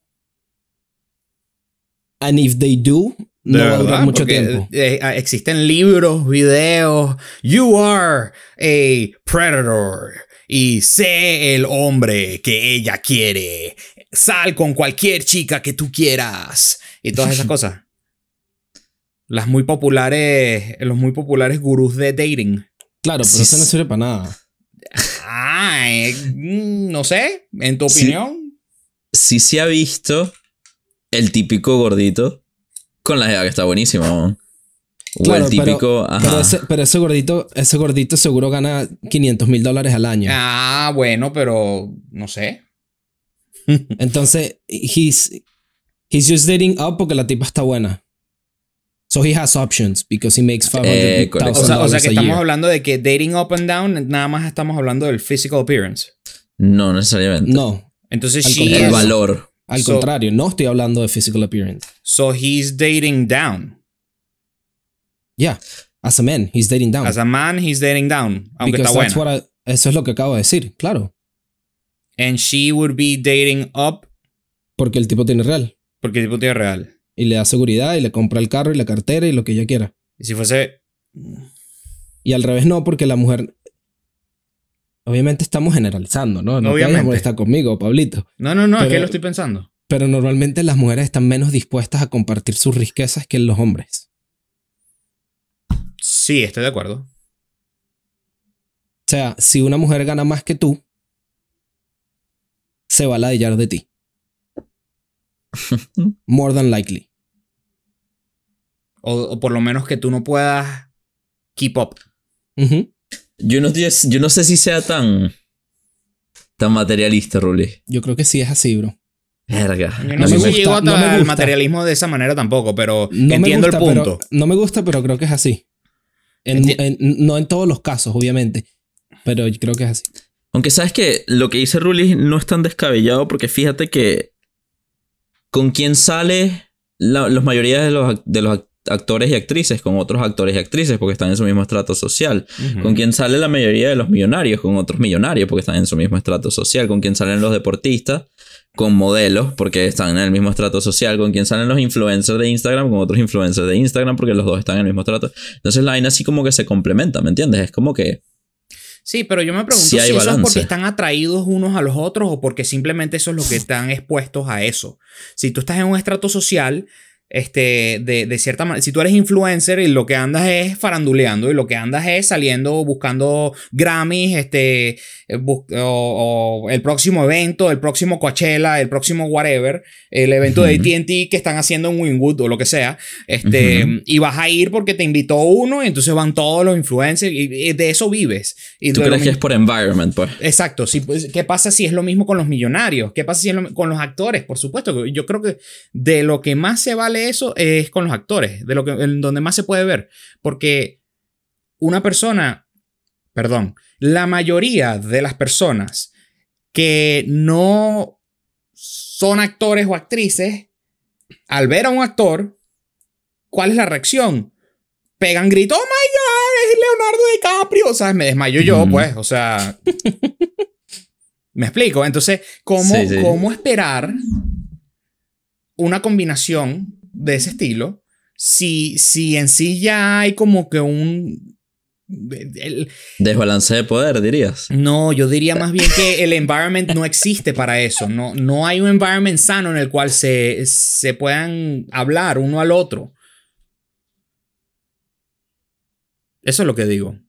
And if they do, no va a durar mucho porque, tiempo. eh, eh, existen libros, videos. You are a predator. Y sé el hombre que ella quiere. Sal con cualquier chica que tú quieras. Y todas esas cosas. Las muy populares, los muy populares gurús de dating. Claro, pero Sí, eso no sirve para nada. Ah, eh, mm, no sé. En tu Sí. opinión. Sí se ha visto el típico gordito con la jeva que está buenísima. ¿no? O Claro, el pero- típico. ajá. Pero ese, pero ese gordito, ese gordito seguro gana 500 mil dólares al año. Ah, bueno, pero no sé. Entonces, he's, he's just dating up porque la tipa está buena. So he has options because he makes Eh, $500,000 correcto. O sea, o sea que estamos year. hablando de que dating up and down, nada más estamos hablando del physical appearance. No necesariamente. No, Entonces, Al she contrario. el is- valor. al So- contrario, no estoy hablando de physical appearance. so he's dating down. Yeah, as a man, he's dating down. As a man, he's dating down. Aunque Because está that's buena. what I- eso es lo que acabo de decir, claro. And she would be dating up Porque el tipo tiene real. porque el tipo tiene real. Y le da seguridad y le compra el carro y la cartera y lo que ella quiera. Y si fuese. Y al revés no, porque la mujer... Obviamente estamos generalizando, ¿no? No te Obviamente. molestar conmigo, Pablito. No, no, no, es Pero- que lo estoy pensando. Pero normalmente las mujeres están menos dispuestas a compartir sus riquezas que los hombres. Sí, estoy de acuerdo. O sea, si una mujer gana más que tú, se va a ladillar de ti. More than likely. O, o por lo menos que tú no puedas keep up. Yo no, yo no sé si sea tan. tan materialista, Ruli. Yo creo que sí es así, bro. Verga. Yo No sé gusta, si llego hasta no me materialismo de esa manera tampoco, pero No entiendo me gusta, el punto. Pero, no me gusta, pero creo que es así. En- no en todos los casos, obviamente. Pero yo creo que es así. Aunque sabes que lo que dice Rulli no es tan descabellado porque fíjate que con quien sale la los mayoría de los, de los ac- actores y actrices con otros actores y actrices porque están en su mismo estrato social. Con quien sale la mayoría de los millonarios con otros millonarios porque están en su mismo estrato social. Con quien salen los deportistas con modelos porque están en el mismo estrato social. Con quien salen los influencers de Instagram con otros influencers de Instagram porque los dos están en el mismo estrato. Entonces la vaina así como que se complementa, ¿me entiendes? Es como que... Sí, pero yo me pregunto Sí si eso es porque están atraídos unos a los otros o porque simplemente eso es lo que están expuestos a eso. Si tú estás en un estrato social, este, de, de cierta manera, si tú eres influencer y lo que andas es faranduleando y lo que andas es saliendo buscando Grammys, este, eh, o, o el próximo evento, el próximo Coachella, el próximo whatever, el evento de Ujú. AT&T que están haciendo en Wynwood o lo que sea, este, Ujú. y vas a ir porque te invitó uno y entonces van todos los influencers y, y de eso vives. Y ¿Tú de crees que es por environment, pues? Exacto, sí, pues, ¿qué pasa si es lo mismo con los millonarios? ¿Qué pasa si es lo con los actores? Por supuesto, yo creo que de lo que más se vale eso es con los actores, de lo que en donde más se puede ver, porque una persona, perdón, la mayoría de las personas que no son actores o actrices, al ver a un actor, ¿cuál es la reacción? Pegan grito, oh my god, es Leonardo DiCaprio. ¿Sabes? Me desmayo yo, pues. O sea. me explico. Entonces, ¿cómo, Sí, sí. ¿cómo esperar una combinación de ese estilo si, si en sí ya hay como que un. el- Desbalance de poder, dirías. no, yo diría más bien que el environment no existe para eso. No, no hay un environment sano en el cual se, se puedan hablar uno al otro. Eso es lo que digo.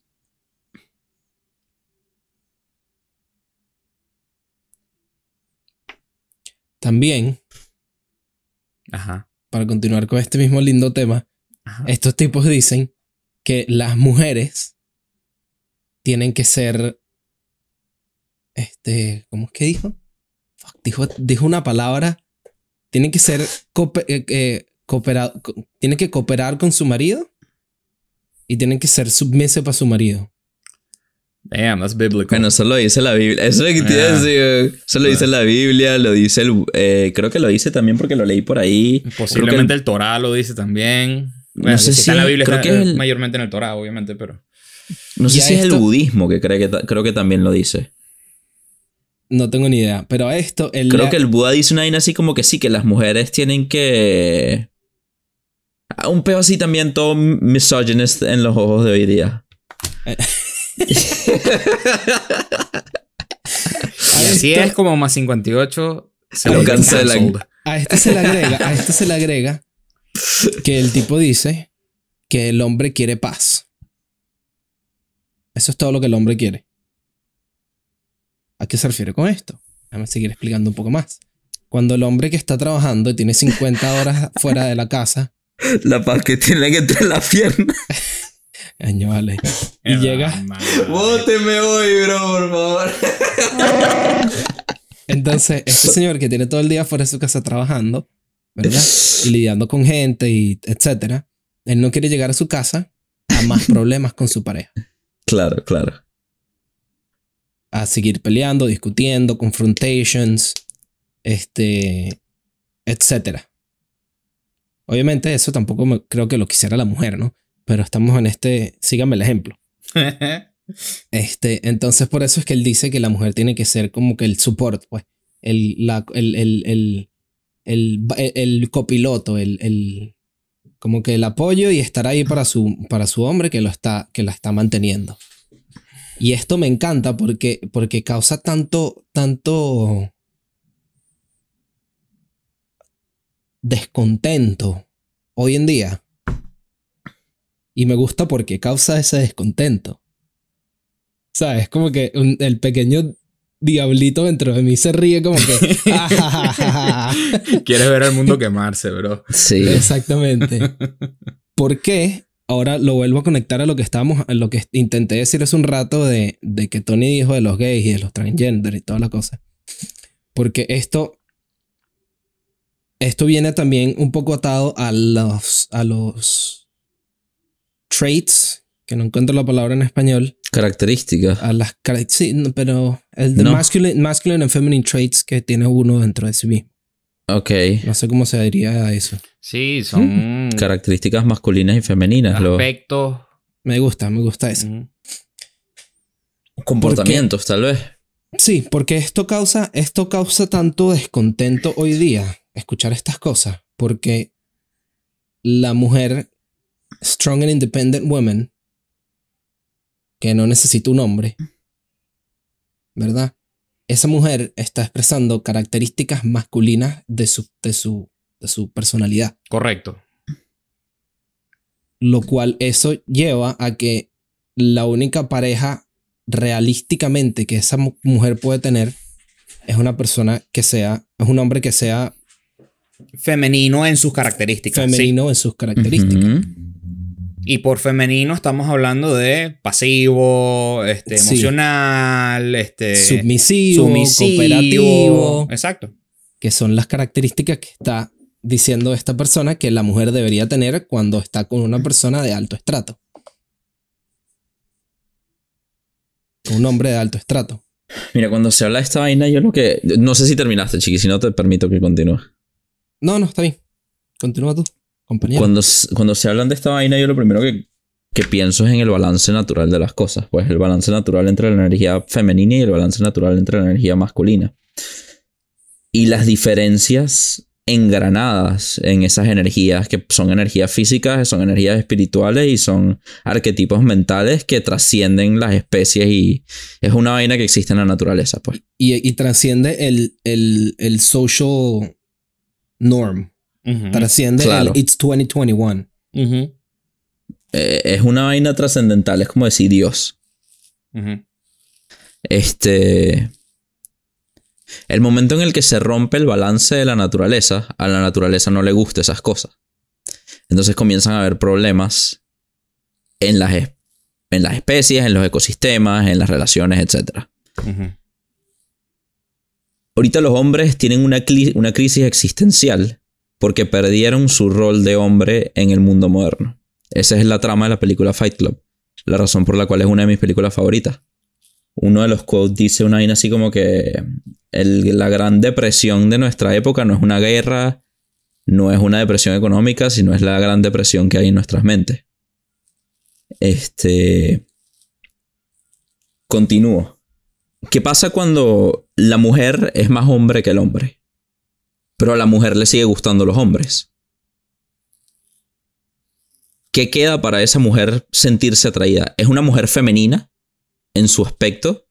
También, Ajá. Para continuar con este mismo lindo tema, Ajá. estos tipos dicen que las mujeres tienen que ser. Este. ¿Cómo es que dijo? Fuck, dijo, dijo una palabra. Tienen que ser. eh, eh, coopera- co- tienen que cooperar con su marido. Y tienen que ser submisas para su marido. Damn, that's biblical. Bueno, eso lo dice la Biblia. Eso es lo que te iba a Ah. decir. Eso lo dice la Biblia, lo dice el. eh, creo que lo dice también porque lo leí por ahí. Posiblemente creo el Torah lo dice también. No sé si está en la Biblia, creo está que es el- mayormente en el Torah, obviamente, pero. No sé si es el budismo que, cree que creo que también lo dice. No tengo ni idea. Pero esto. el- Creo que el Buda dice una vaina así como que sí, que las mujeres tienen que. Un peo así también todo misogynist en los ojos de hoy día. Y así esto- es como más 58 se Lo cancelan. A esto se le agrega, a esto se le agrega que el tipo dice que el hombre quiere paz. Eso es todo lo que el hombre quiere. ¿A qué se refiere con esto? Déjame seguir explicando un poco más. Cuando el hombre que está trabajando y tiene 50 horas fuera de la casa, La paz que tiene que entre las piernas. año vale, y Ah, llega, madre. Bóteme hoy, bro, por favor. entonces este señor que tiene todo el día fuera de su casa trabajando, ¿verdad? Y lidiando con gente y etcétera, él no quiere llegar a su casa a más problemas con su pareja. Claro, claro. a seguir peleando, discutiendo, confrontations, este, etcétera. Obviamente eso tampoco me- creo que lo quisiera la mujer, ¿no? Pero estamos en este, síganme el ejemplo. Este, entonces por eso es que él dice que la mujer tiene que ser como que el support, pues, el, la, el, el, el, el, copiloto, el, el, como que el apoyo y estar ahí para su, para su hombre que lo está, que la está manteniendo. Y esto me encanta porque, porque causa tanto, tanto descontento hoy en día. Y me gusta porque causa ese descontento. ¿Sabes? Como que un- el pequeño diablito dentro de mí se ríe como que... "Ah, Quieres ver al mundo quemarse, bro. Sí. Exactamente. ¿Por qué? Ahora lo vuelvo a conectar a lo que estábamos, a lo que intenté decir hace un rato de, de que Tony dijo de los gays y de los transgender y toda la cosa. Porque esto, esto viene también un poco atado a los, a los traits, que no encuentro la palabra en español, Características. a las sí, no, pero el de No. masculine, masculine and feminine traits que tiene uno dentro de sí mismo. Ok. No sé cómo se diría a eso. Sí, son Características masculinas y femeninas. Lo- aspectos. Me gusta, me gusta eso. Comportamientos, tal vez. Sí, porque esto causa, esto causa tanto descontento hoy día, escuchar estas cosas, porque la mujer strong and independent woman, que no necesita un hombre, ¿verdad? Esa mujer está expresando características masculinas de su, de su, de su personalidad, Correcto. lo cual eso lleva a que la única pareja realísticamente que esa mu- mujer puede tener es una persona que sea, es un hombre que sea Femenino en sus características. sí. femenino en sus características. Ujú. Y por femenino estamos hablando de pasivo, este, Sí. emocional, este, Submisivo, sumisivo. cooperativo, Exacto. que son las características que está diciendo esta persona que la mujer debería tener cuando está con una persona de alto estrato. Un hombre de alto estrato. Mira, cuando se habla de esta vaina, yo lo que. No sé si terminaste, chiqui, si no te permito que continúe. No, no, está bien. Continúa tú, compañero. Cuando, cuando se hablan de esta vaina, yo lo primero que, que pienso es en el balance natural de las cosas. Pues el balance natural entre la energía femenina y el balance natural entre la energía masculina. Y las diferencias engranadas en esas energías, que son energías físicas, son energías espirituales y son arquetipos mentales que trascienden las especies y es una vaina que existe en la naturaleza, pues. Y, y trasciende el, el, el social norm. Trasciende Claro. el It's 2021. Ujú. Eh, es una vaina trascendental, es como decir Dios. Este. El momento en el que se rompe el balance de la naturaleza, a la naturaleza no le gustan esas cosas. Entonces comienzan a haber problemas en las, es- en las especies, en los ecosistemas, en las relaciones, etc. Ahorita los hombres tienen una, una crisis existencial porque perdieron su rol de hombre en el mundo moderno. Esa es la trama de la película Fight Club. La razón por la cual es una de mis películas favoritas. Uno de los quotes dice una vaina así como que la gran depresión de nuestra época no es una guerra, no es una depresión económica, sino es la gran depresión que hay en nuestras mentes. Este. Continúo. ¿Qué pasa cuando la mujer es más hombre que el hombre? Pero a la mujer le sigue gustando los hombres. ¿Qué queda para esa mujer sentirse atraída? ¿Es una mujer femenina en su aspecto?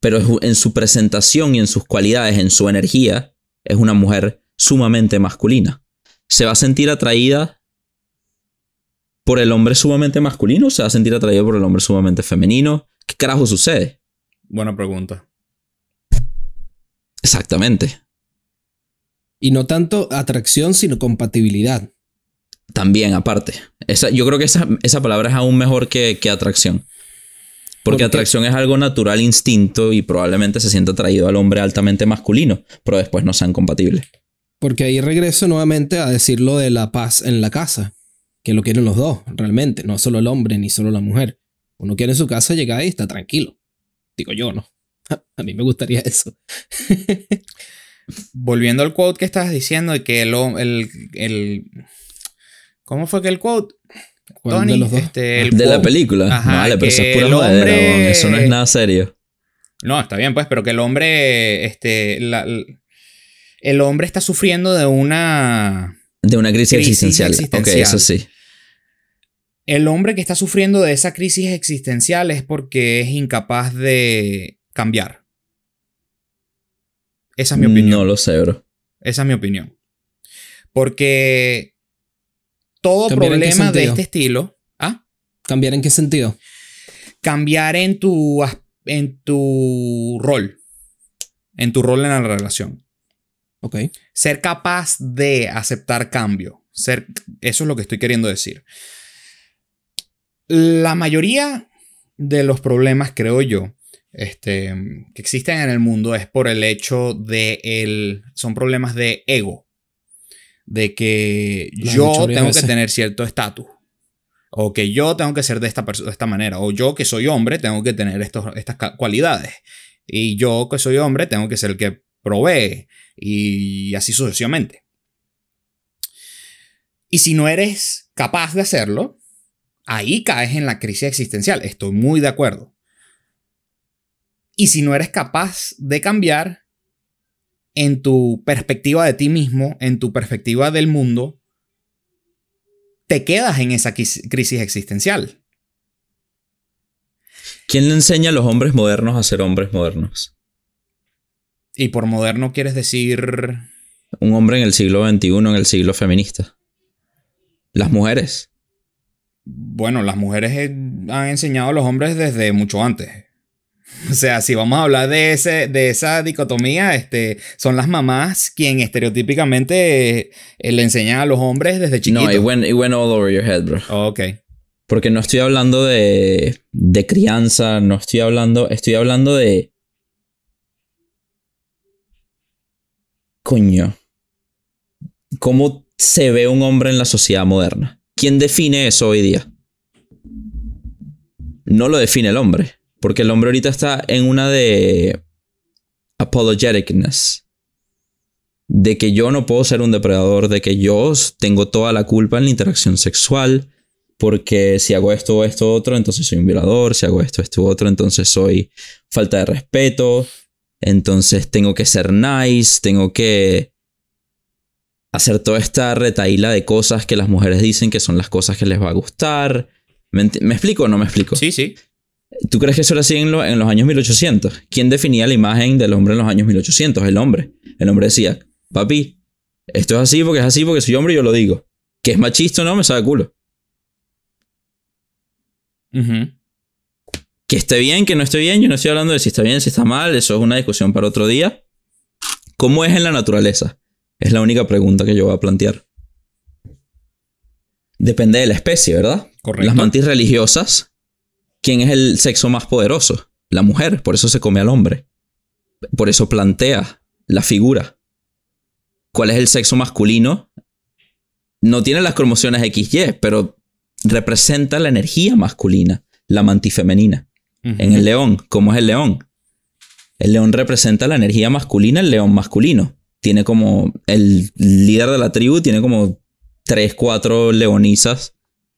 Pero en su presentación y en sus cualidades, en su energía, es una mujer sumamente masculina. ¿Se va a sentir atraída por el hombre sumamente masculino o se va a sentir atraída por el hombre sumamente femenino? ¿Qué carajo sucede? Buena pregunta. Exactamente. Y no tanto atracción, sino compatibilidad. También, aparte. Esa, yo creo que esa, esa palabra es aún mejor que, que atracción. Porque atracción es algo natural, instinto, y probablemente se sienta atraído al hombre altamente masculino, pero después no sean compatibles. Porque ahí regreso nuevamente a decir lo de la paz en la casa. Que lo quieren los dos, realmente. No solo el hombre ni solo la mujer. Uno quiere en su casa llegar y está tranquilo. Digo yo, ¿no? A mí me gustaría eso. Volviendo al quote que estabas diciendo, de que el, el, el- ¿Cómo fue que el quote? ¿Cuál Tony, de los dos? este, el De la película. Ajá, vale, pero eso es pura hombre- weón. Eso no es nada serio. No, está bien, pues, pero que el hombre, este, la- el hombre está sufriendo de una... De una crisis, Crisis existencial. existencial. Ok, eso sí. El hombre que está sufriendo de esa crisis existencial es porque es incapaz de cambiar. Esa es mi opinión. No lo sé, bro. Esa es mi opinión. Porque todo ¿Cambiar en qué problema de este estilo, ¿ah? ¿Cambiar en qué sentido? cambiar en tu, as- en tu rol, en tu rol en la relación. Ok. Ser capaz de aceptar cambio. Ser, eso es lo que estoy queriendo decir. La mayoría de los problemas, creo yo, este, que existen en el mundo es por el hecho de el, son problemas de ego, de que yo tengo que tener cierto estatus, o que yo tengo que ser de esta, de esta manera, o yo que soy hombre tengo que tener estos, estas cualidades, y yo que soy hombre tengo que ser el que provee, y así sucesivamente. Y si no eres capaz de hacerlo, ahí caes en la crisis existencial. Estoy muy de acuerdo. Y si no eres capaz de cambiar en tu perspectiva de ti mismo, en tu perspectiva del mundo, te quedas en esa crisis existencial. ¿Quién le enseña a los hombres modernos a ser hombres modernos? Y por moderno quieres decir... Un hombre en el siglo XXI, en el siglo feminista. Las mujeres. Bueno, las mujeres eh, han enseñado a los hombres desde mucho antes. O sea, si vamos a hablar de, ese, de esa dicotomía, este, son las mamás quien estereotípicamente eh, le enseñan a los hombres desde chiquitos. No, it went, it went all over your head, bro. Oh, ok. Porque no estoy hablando de, de crianza, no estoy hablando, estoy hablando de... Coño. ¿Cómo se ve un hombre en la sociedad moderna? ¿Quién define eso hoy día? No lo define el hombre, porque el hombre ahorita está en una de apologeticness. De que yo no puedo ser un depredador, de que yo tengo toda la culpa en la interacción sexual, porque si hago esto o esto otro, entonces soy un violador, si hago esto, esto otro, entonces soy falta de respeto, entonces tengo que ser nice, tengo que hacer toda esta retaíla de cosas que las mujeres dicen que son las cosas que les va a gustar. ¿Me, ¿me explico o no me explico? Sí, sí. ¿Tú crees que eso era así en, lo- en los años 1800? ¿Quién definía la imagen del hombre en los años 1800? El hombre. El hombre decía, papi, esto es así porque es así porque soy hombre y yo lo digo. Que es machista o no, me sabe culo. Que esté bien, que no esté bien, yo no estoy hablando de si está bien, si está mal, eso es una discusión para otro día. ¿Cómo es en la naturaleza? Es la única pregunta que yo voy a plantear. Depende de la especie, ¿verdad? Correcto. Las mantis religiosas, ¿quién es el sexo más poderoso? La mujer, por eso se come al hombre. Por eso plantea la figura. ¿Cuál es el sexo masculino? No tiene las cromosomas XY, pero representa la energía masculina, la mantis femenina. Ujú. En el león, ¿cómo es el león? El león representa la energía masculina, el león masculino. Tiene como el líder de la tribu, tiene como tres, cuatro leonisas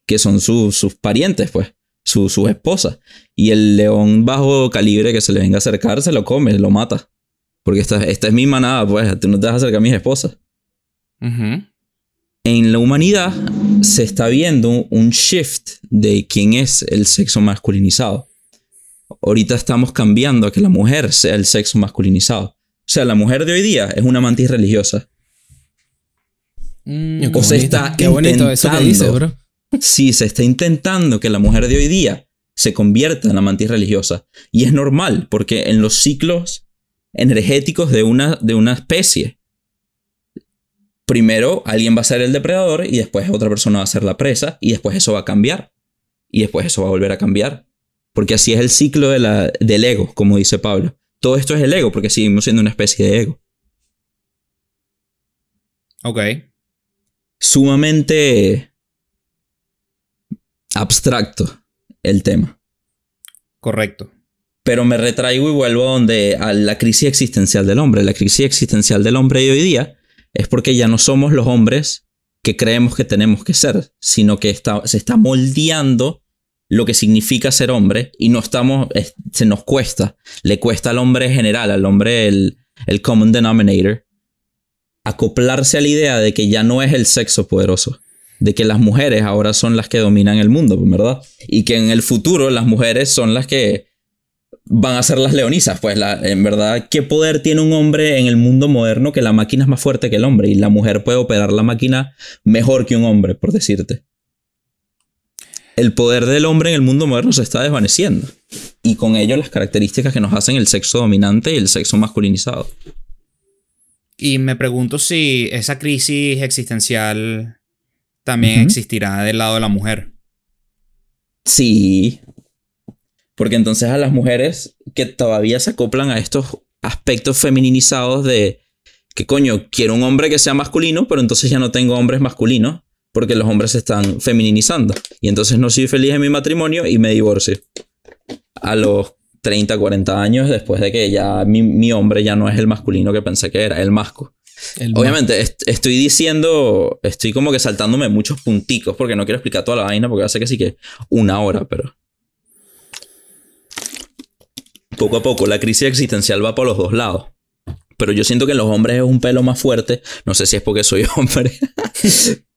que son su- sus parientes, pues, su- sus esposas. Y el león bajo calibre que se le venga a acercar, se lo come, lo mata. Porque esta, esta es mi manada, pues, tú no te vas a acercar a mis esposas. En la humanidad se está viendo un- shift de quién es el sexo masculinizado. Ahorita estamos cambiando a que la mujer sea el sexo masculinizado. O sea, la mujer de hoy día es una mantis religiosa. Mm, Qué O se bonito, está qué bonito eso que intentando. dices, bro. Sí, se está intentando que la mujer de hoy día se convierta en la mantis religiosa. Y es normal, porque en los ciclos energéticos de una, de una especie, primero alguien va a ser el depredador y después otra persona va a ser la presa y después eso va a cambiar. Y después eso va a volver a cambiar. Porque así es el ciclo de la, del ego, como dice Pablo. Todo esto es el ego, porque seguimos siendo una especie de ego. Ok. Sumamente abstracto el tema. Correcto. Pero me retraigo y vuelvo a donde a la crisis existencial del hombre. La crisis existencial del hombre de hoy día es porque ya no somos los hombres que creemos que tenemos que ser, sino que está- se está moldeando lo que significa ser hombre y no estamos, es- se nos cuesta, le cuesta al hombre general, al hombre el, el common denominator, acoplarse a la idea de que ya no es el sexo poderoso, de que las mujeres ahora son las que dominan el mundo, ¿verdad? Y que en el futuro las mujeres son las que van a ser las leonisas. Pues en verdad, ¿qué poder tiene un hombre en el mundo moderno que la máquina es más fuerte que el hombre y la mujer puede operar la máquina mejor que un hombre, por decirte? El poder del hombre en el mundo moderno se está desvaneciendo y con ello las características que nos hacen el sexo dominante y el sexo masculinizado. Y me pregunto si esa crisis existencial también existirá del lado de la mujer. Sí. Porque entonces a las mujeres que todavía se acoplan a estos aspectos femininizados de que coño, quiero un hombre que sea masculino, pero entonces ya no tengo hombres masculinos porque los hombres se están feminizando. Y entonces no soy feliz en mi matrimonio y me divorcio. A los 30, 40 años después de que ya mi, mi hombre ya no es el masculino que pensé que era, el masco. Obviamente, est- estoy diciendo, estoy como que saltándome muchos punticos porque no quiero explicar toda la vaina porque va a ser que sí que una hora, pero... Poco a poco, la crisis existencial va por los dos lados. Pero yo siento que en los hombres es un pelo más fuerte. No sé si es porque soy hombre.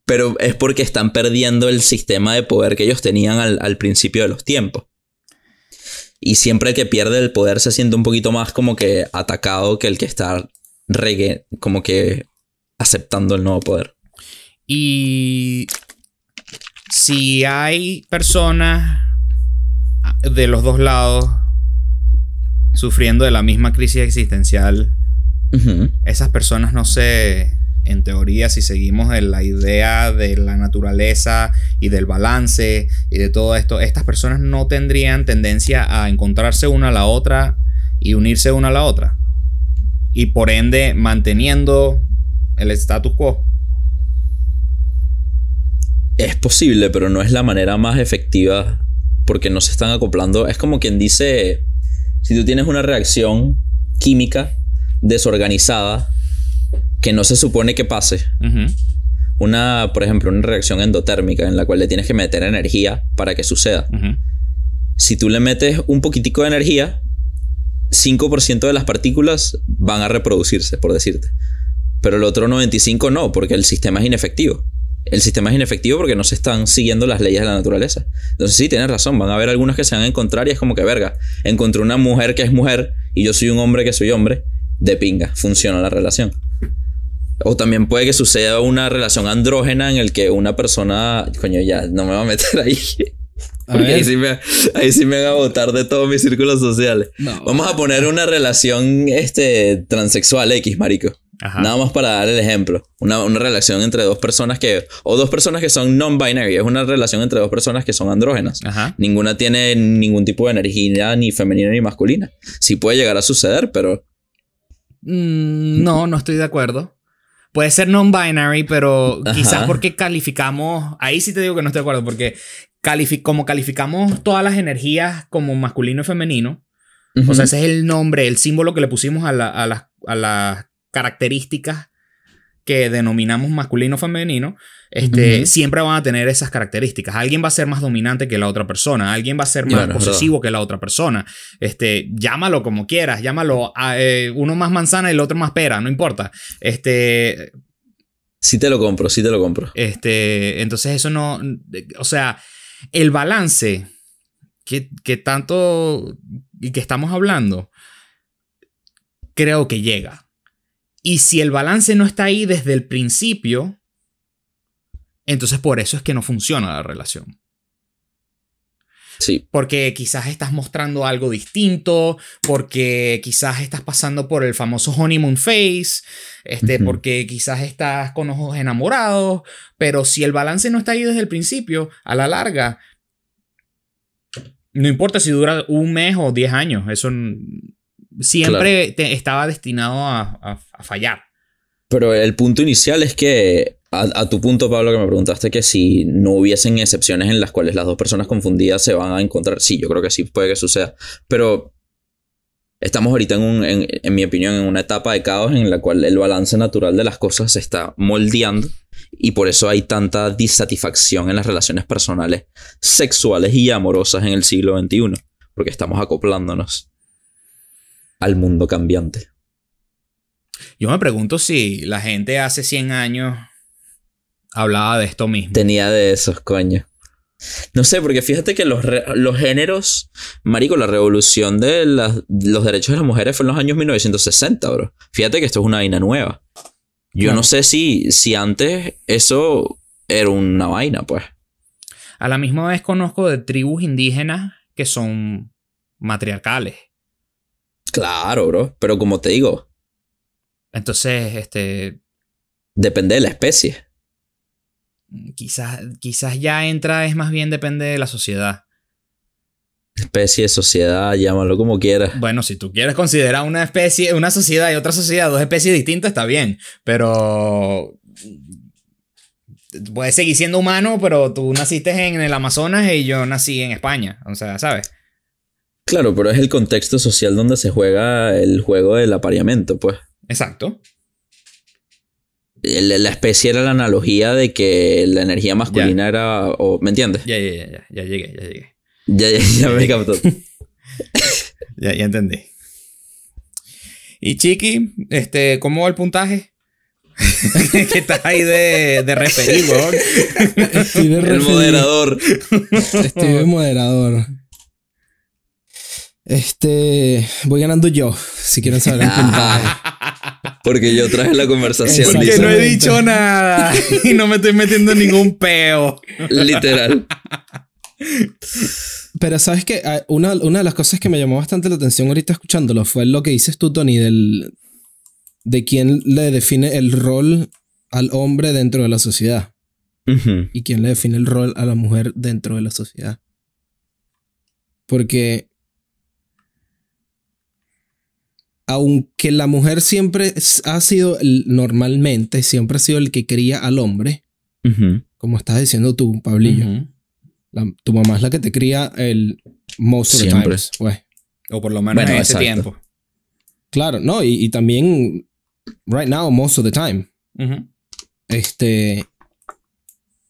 pero es porque están perdiendo el sistema de poder que ellos tenían al, al principio de los tiempos. Y siempre el que pierde el poder se siente un poquito más como que atacado que el que está regue- como que aceptando el nuevo poder. Y si hay personas de los dos lados sufriendo de la misma crisis existencial, esas personas no sé, en teoría, si seguimos en la idea de la naturaleza y del balance y de todo esto, estas personas no tendrían tendencia a encontrarse una a la otra y unirse una a la otra. Y por ende, manteniendo el status quo. Es posible, pero no es la manera más efectiva porque no se están acoplando. Es como quien dice, si tú tienes una reacción química desorganizada que no se supone que pase, una, por ejemplo, una reacción endotérmica en la cual le tienes que meter energía para que suceda. Si tú le metes un poquitico de energía, 5% de las partículas van a reproducirse, por decirte. Pero el otro 95% no, porque el sistema es inefectivo. El sistema es inefectivo porque no se están siguiendo las leyes de la naturaleza. Entonces sí, tienes razón, van a haber algunas que se van a encontrar y es como que, verga, encontré una mujer que es mujer y yo soy un hombre que soy hombre, de pinga, funciona la relación. O también puede que suceda una relación andrógena en el que una persona, coño, ya, no me va a meter ahí. Porque ahí sí, me, ahí sí me van a botar de todos mis círculos sociales. No. Vamos a poner una relación este, transexual X, marico. Ajá. Nada más para dar el ejemplo. Una, una relación entre dos personas que... O dos personas que son non-binary. Es una relación entre dos personas que son andrógenas. Ajá. Ninguna tiene ningún tipo de energía ni femenina ni masculina. Sí puede llegar a suceder, pero... Mm, no, no estoy de acuerdo. Puede ser non-binary, pero Ajá. quizás porque calificamos. Ahí sí te digo que no estoy de acuerdo, porque califi- como calificamos todas las energías como masculino y femenino, o sea, ese es el nombre, el símbolo que le pusimos a, la- a las, a las características que denominamos masculino este, siempre van a tener esas características. Alguien va a ser más dominante que la otra persona, alguien va a ser más Claro, es verdad. posesivo que la otra persona. Este, llámalo como quieras, llámalo a, eh, uno más manzana y el otro más pera, no importa. Este, Sí te lo compro, sí te lo compro. este, entonces eso no, o sea, el balance que, que tanto y que estamos hablando, creo que llega. Y si el balance no está ahí desde el principio, entonces por eso es que no funciona la relación. Sí. Porque quizás estás mostrando algo distinto, porque quizás estás pasando por el famoso honeymoon phase, este, porque quizás estás con ojos enamorados, pero si el balance no está ahí desde el principio, a la larga, no importa si dura un mes o 10 años, eso siempre te- estaba destinado a, a- a fallar. Pero el punto inicial es que, a, tu punto, Pablo, que me preguntaste que si no hubiesen excepciones en las cuales las dos personas confundidas se van a encontrar, sí, yo creo que sí puede que suceda. Pero estamos ahorita, en, un, en, en mi opinión, en una etapa de caos en la cual el balance natural de las cosas se está moldeando y por eso hay tanta disatisfacción en las relaciones personales, sexuales y amorosas en el siglo XXI, porque estamos acoplándonos al mundo cambiante. Yo me pregunto si la gente hace 100 años hablaba de esto mismo. Tenía de esos, coño. No sé, porque fíjate que los, los géneros, marico, la revolución de los derechos de las mujeres fue en los años 1960, bro. Fíjate que esto es una vaina nueva. Yo Claro. no sé si, si antes eso era una vaina, pues. A la misma vez conozco de tribus indígenas que son matriarcales. Claro, bro. Pero como te digo, Entonces, este, depende de la especie. Quizás, quizás ya entra, es más bien depende de la sociedad. especie, sociedad, llámalo como quieras. Bueno, si tú quieres considerar una especie, una sociedad y otra sociedad, dos especies distintas, está bien. Pero. Puedes seguir siendo humano, pero tú naciste en el Amazonas y yo nací en España. O sea, ¿sabes? Claro, pero es el contexto social donde se juega el juego del apareamiento, pues. Exacto. La especie era la analogía de que la energía masculina era. o- ¿Me entiendes? Ya, ya, ya, ya, ya llegué, ya llegué. Ya, ya, ya me captó. Ya, ya entendí. Y Chiqui, este, ¿cómo va el puntaje? que estás ahí de, de referir, weón. Estoy de El moderador. Estoy de moderador. Este. Voy ganando yo, si quieren saber el puntaje. Porque yo traje la conversación. Exacto. Que no he dicho nada y no me estoy metiendo en ningún peo. Literal. Pero sabes que una, una de las cosas que me llamó bastante la atención ahorita escuchándolo fue lo que dices tú, Tony, del, de quién le define el rol al hombre dentro de la sociedad y quién le define el rol a la mujer dentro de la sociedad. Porque aunque la mujer siempre ha sido el- normalmente, siempre ha sido el que cría al hombre, como estás diciendo tú, Pablillo. La- tu mamá es la que te cría el most of the Siempre. times, pues. O por lo menos Bueno, en ese exacto. tiempo. Claro, no, y, y también right now, most of the time. Este.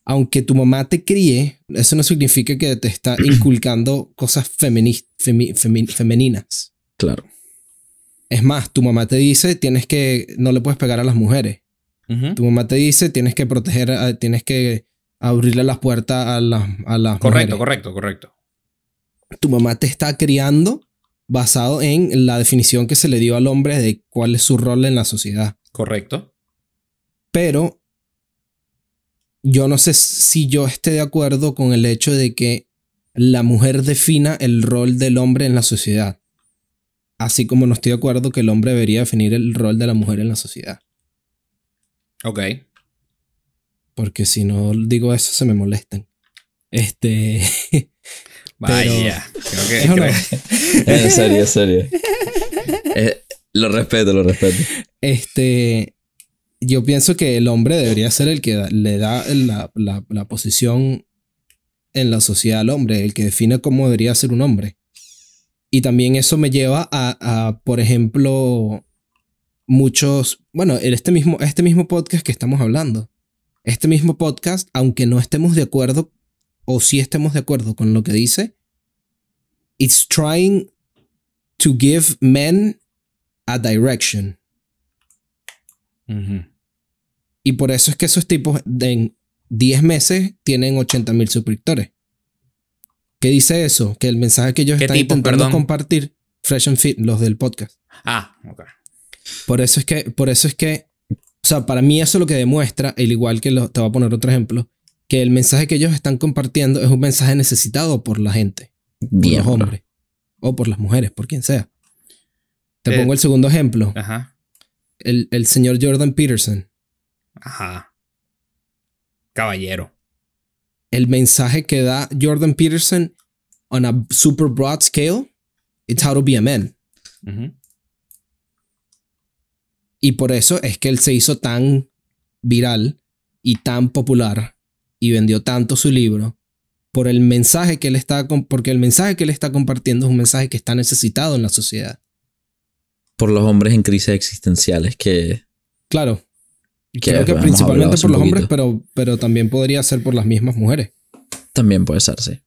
Aunque tu mamá te críe, eso no significa que te está inculcando cosas femini- femi- femi- femeninas. Claro. Es más, tu mamá te dice tienes que. No le puedes pegar a las mujeres. Tu mamá te dice tienes que proteger, tienes que abrirle las puertas a las, a las Correcto, mujeres. correcto, correcto. tu mamá te está criando basado en la definición que se le dio al hombre de cuál es su rol en la sociedad. Correcto. Pero yo no sé si yo esté de acuerdo con el hecho de que la mujer defina el rol del hombre en la sociedad. Así como no estoy de acuerdo que el hombre debería definir el rol de la mujer en la sociedad. Ok. Porque si no digo eso se me molestan. Este... Vaya. Creo que, En serio, en serio. Eh, lo respeto, lo respeto. Este, yo pienso que el hombre debería ser el que da- le da la, la- la posición en la sociedad al hombre, el que define cómo debería ser un hombre. Y también eso me lleva a, a, por ejemplo, muchos, bueno, en este mismo, este mismo podcast que estamos hablando. Este mismo podcast, aunque no estemos de acuerdo, o sí estemos de acuerdo con lo que dice, it's trying to give men a direction. Y por eso es que esos tipos en 10 meses tienen 80 mil suscriptores. ¿Qué dice eso? Que el mensaje que ellos ¿Qué están intentando perdón? compartir, Fresh and Fit, los del podcast. Ah, ok. Por eso es que, por eso es que, o sea, para mí eso lo que demuestra, el igual que lo- te voy a poner otro ejemplo, que el mensaje que ellos están compartiendo es un mensaje necesitado por la gente, por los hombres, o por las mujeres, por quien sea. Te Eh, pongo el segundo ejemplo, Ajá. el, el señor Jordan Peterson. Ajá. Caballero. El mensaje que da Jordan Peterson on a super broad scale, it's how to be a man. Y por eso es que él se hizo tan viral y tan popular y vendió tanto su libro por el mensaje que él está porque el mensaje que él está compartiendo es un mensaje que está necesitado en la sociedad. Por los hombres en crisis existenciales que... Claro. Creo que principalmente por los hombres, pero, pero también podría ser por las mismas mujeres. También puede ser, sí.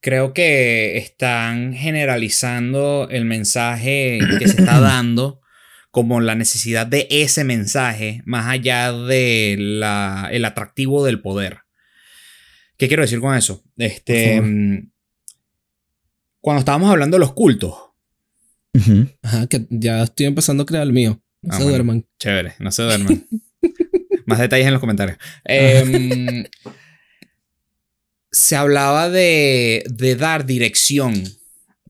Creo que están generalizando el mensaje que se está dando como la necesidad de ese mensaje más allá de la, el atractivo del poder. ¿Qué quiero decir con eso? Este, cuando estábamos hablando de los cultos. Ajá, que ya estoy empezando a crear el mío. No Ah, se bueno. duerman. Chévere, no se duerman. Más detalles en los comentarios. Em, se hablaba de, de dar dirección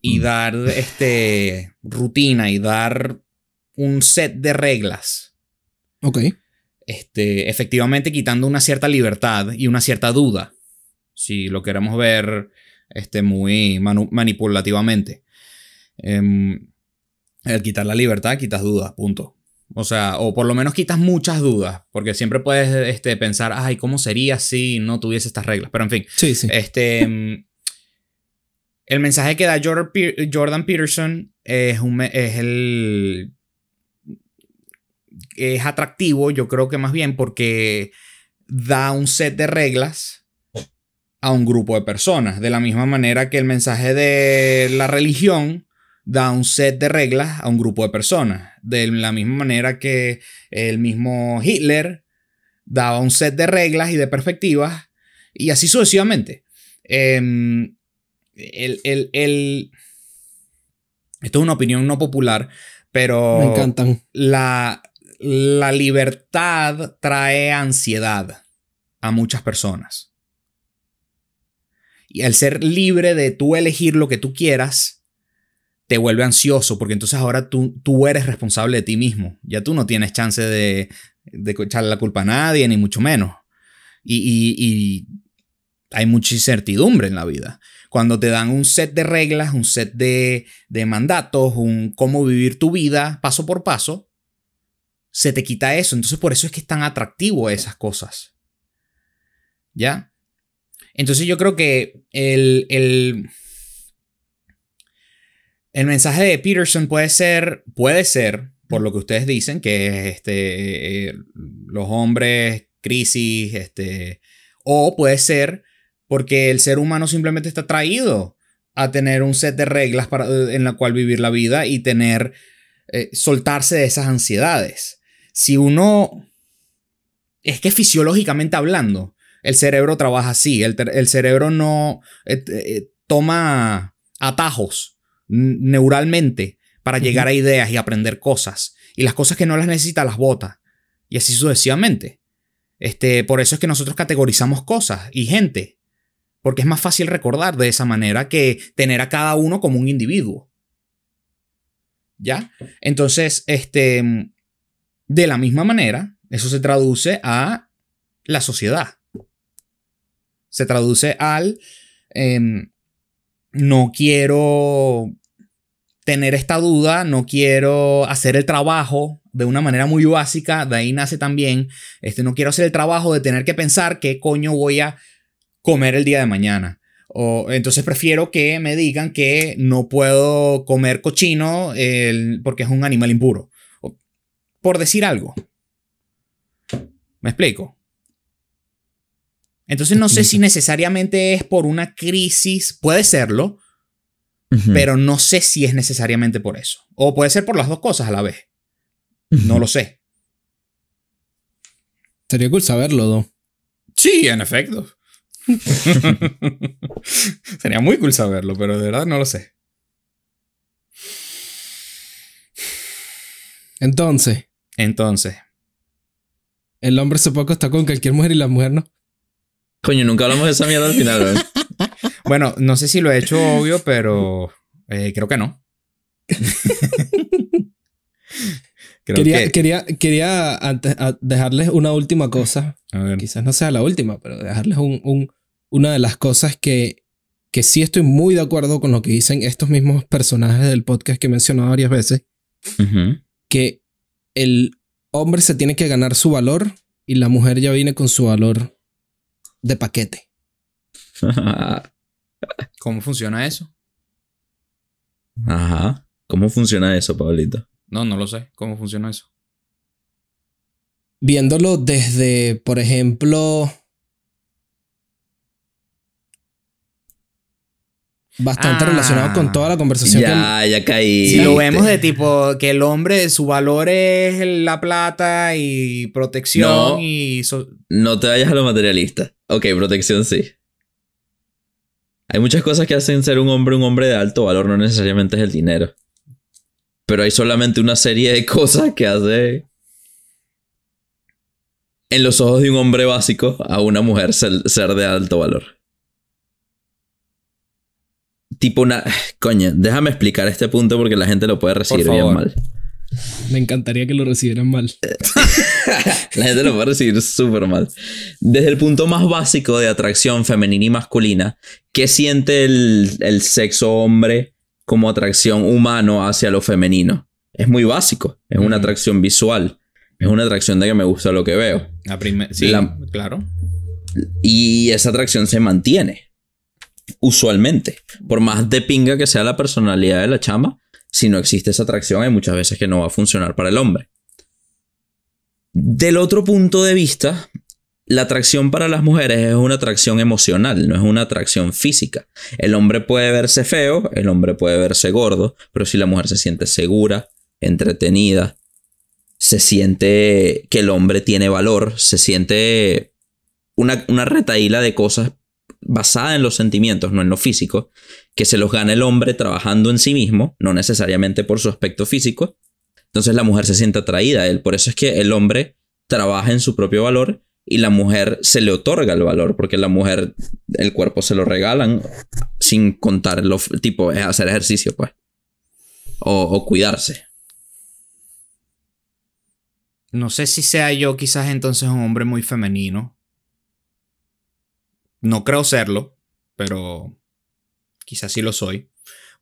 y Mm. dar este, rutina y dar un set de reglas. Ok. Este, efectivamente quitando una cierta libertad y una cierta duda. Si lo queremos ver este, muy manipulativamente. Em, al quitar la libertad, quitas dudas, punto. O sea, o por lo menos quitas muchas dudas, porque siempre puedes este, pensar, ay, ¿cómo sería si no tuviese estas reglas? Pero en fin, Sí, sí. este, mm, el mensaje que da Jordan, Pe- Jordan Peterson es, un, es el... Es atractivo, yo creo que más bien porque da un set de reglas a un grupo de personas. De la misma manera que el mensaje de la religión da un set de reglas a un grupo de personas. De la misma manera que el mismo Hitler daba un set de reglas y de perspectivas y así sucesivamente. Em, el, el- el- esto es una opinión no popular, pero Me encantan. la, la libertad trae ansiedad a muchas personas. Y el ser libre de tú elegir lo que tú quieras, te vuelve ansioso, porque entonces ahora tú, tú eres responsable de ti mismo. Ya tú no tienes chance de, de echarle la culpa a nadie, ni mucho menos. Y, y- y hay mucha incertidumbre en la vida. Cuando te dan un set de reglas, un set de, de mandatos, un cómo vivir tu vida paso por paso, se te quita eso. Entonces por eso es que es tan atractivo esas cosas. ¿Ya? Entonces yo creo que el, el, el mensaje de Peterson puede ser, puede ser, por lo que ustedes dicen, que es este, eh, los hombres, crisis, este, o puede ser porque el ser humano simplemente está traído a tener un set de reglas para, en la cual vivir la vida y tener, eh, soltarse de esas ansiedades. Si uno, es que fisiológicamente hablando, el cerebro trabaja así, el, el cerebro no eh, eh, toma atajos neuralmente para llegar a ideas y aprender cosas. Y las cosas que no las necesita las bota. Y así sucesivamente. Este, por eso es que nosotros categorizamos cosas y gente. Porque es más fácil recordar de esa manera que tener a cada uno como un individuo. ¿Ya? Entonces, este, de la misma manera, eso se traduce a la sociedad. Se traduce al em, no quiero tener esta duda, no quiero hacer el trabajo de una manera muy básica, de ahí nace también, este, no quiero hacer el trabajo de tener que pensar qué coño voy a comer el día de mañana. O, entonces prefiero que me digan que no puedo comer cochino porque es un animal impuro. O- por decir algo. ¿Me explico? Entonces no sé si necesariamente es por una crisis, puede serlo, Pero no sé si es necesariamente por eso. O puede ser por las dos cosas a la vez. No lo sé. Sería cool saberlo, ¿no? Sí, en efecto. Sería muy cool saberlo, pero de verdad no lo sé. Entonces, Entonces, el hombre se puede acostar con cualquier mujer y la mujer no. Coño, nunca hablamos de esa mierda al final, ¿verdad? Bueno, no sé si lo he hecho obvio, pero eh, creo que no. creo Quería, que... quería, quería antes, dejarles una última cosa. Quizás no sea la última, pero dejarles un, un- una de las cosas que, que sí estoy muy de acuerdo con lo que dicen estos mismos personajes del podcast que he mencionado varias veces. Que el hombre se tiene que ganar su valor y la mujer ya viene con su valor de paquete. ¿Cómo funciona eso? Ajá. ¿Cómo funciona eso, Pablito? No, no lo sé. ¿Cómo funciona eso? Viéndolo desde, por ejemplo, bastante Ah. relacionado con toda la conversación que Ya, ya caí. Si lo vemos de tipo que el hombre, su valor es la plata y protección No. y... so- No te vayas a lo materialista. Ok, protección sí. Hay muchas cosas que hacen ser un hombre un hombre de alto valor, no necesariamente es el dinero. Pero hay solamente una serie de cosas que hace en los ojos de un hombre básico a una mujer ser, ser de alto valor. Tipo una... Coño, déjame explicar este punto porque la gente lo puede recibir bien mal. Me encantaría que lo recibieran mal. La gente lo puede recibir súper mal. Desde el punto más básico de atracción femenina y masculina, ¿qué siente el, el sexo hombre como atracción humano hacia lo femenino? Es muy básico. Es una atracción visual. Es una atracción de que me gusta lo que veo. La sí, La- claro. Y esa atracción se mantiene. Usualmente. Por más de pinga que sea la personalidad de la chama, si no existe esa atracción, hay muchas veces que no va a funcionar para el hombre. Del otro punto de vista, la atracción para las mujeres es una atracción emocional, no es una atracción física. El hombre puede verse feo, el hombre puede verse gordo, pero si la mujer se siente segura, entretenida, se siente que el hombre tiene valor, se siente una, una retaíla de cosas basada en los sentimientos, no en lo físico, que se los gana el hombre trabajando en sí mismo, no necesariamente por su aspecto físico. Entonces la mujer se siente atraída a él. Por eso es que el hombre trabaja en su propio valor y la mujer se le otorga el valor, porque la mujer el cuerpo se lo regalan sin contar lo tipo, es hacer ejercicio, pues. O, o cuidarse. No sé si sea yo quizás entonces un hombre muy femenino. No creo serlo, pero quizás sí lo soy.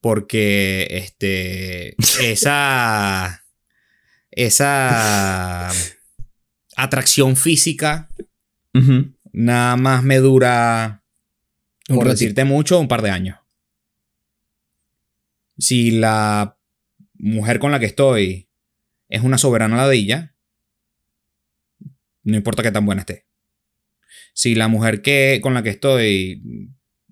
Porque este. Esa. Esa. Atracción física nada más me dura. Por decirte mucho, un par de años. Si la mujer con la que estoy es una soberana ladilla, no importa qué tan buena esté. Si la mujer que, con la que estoy,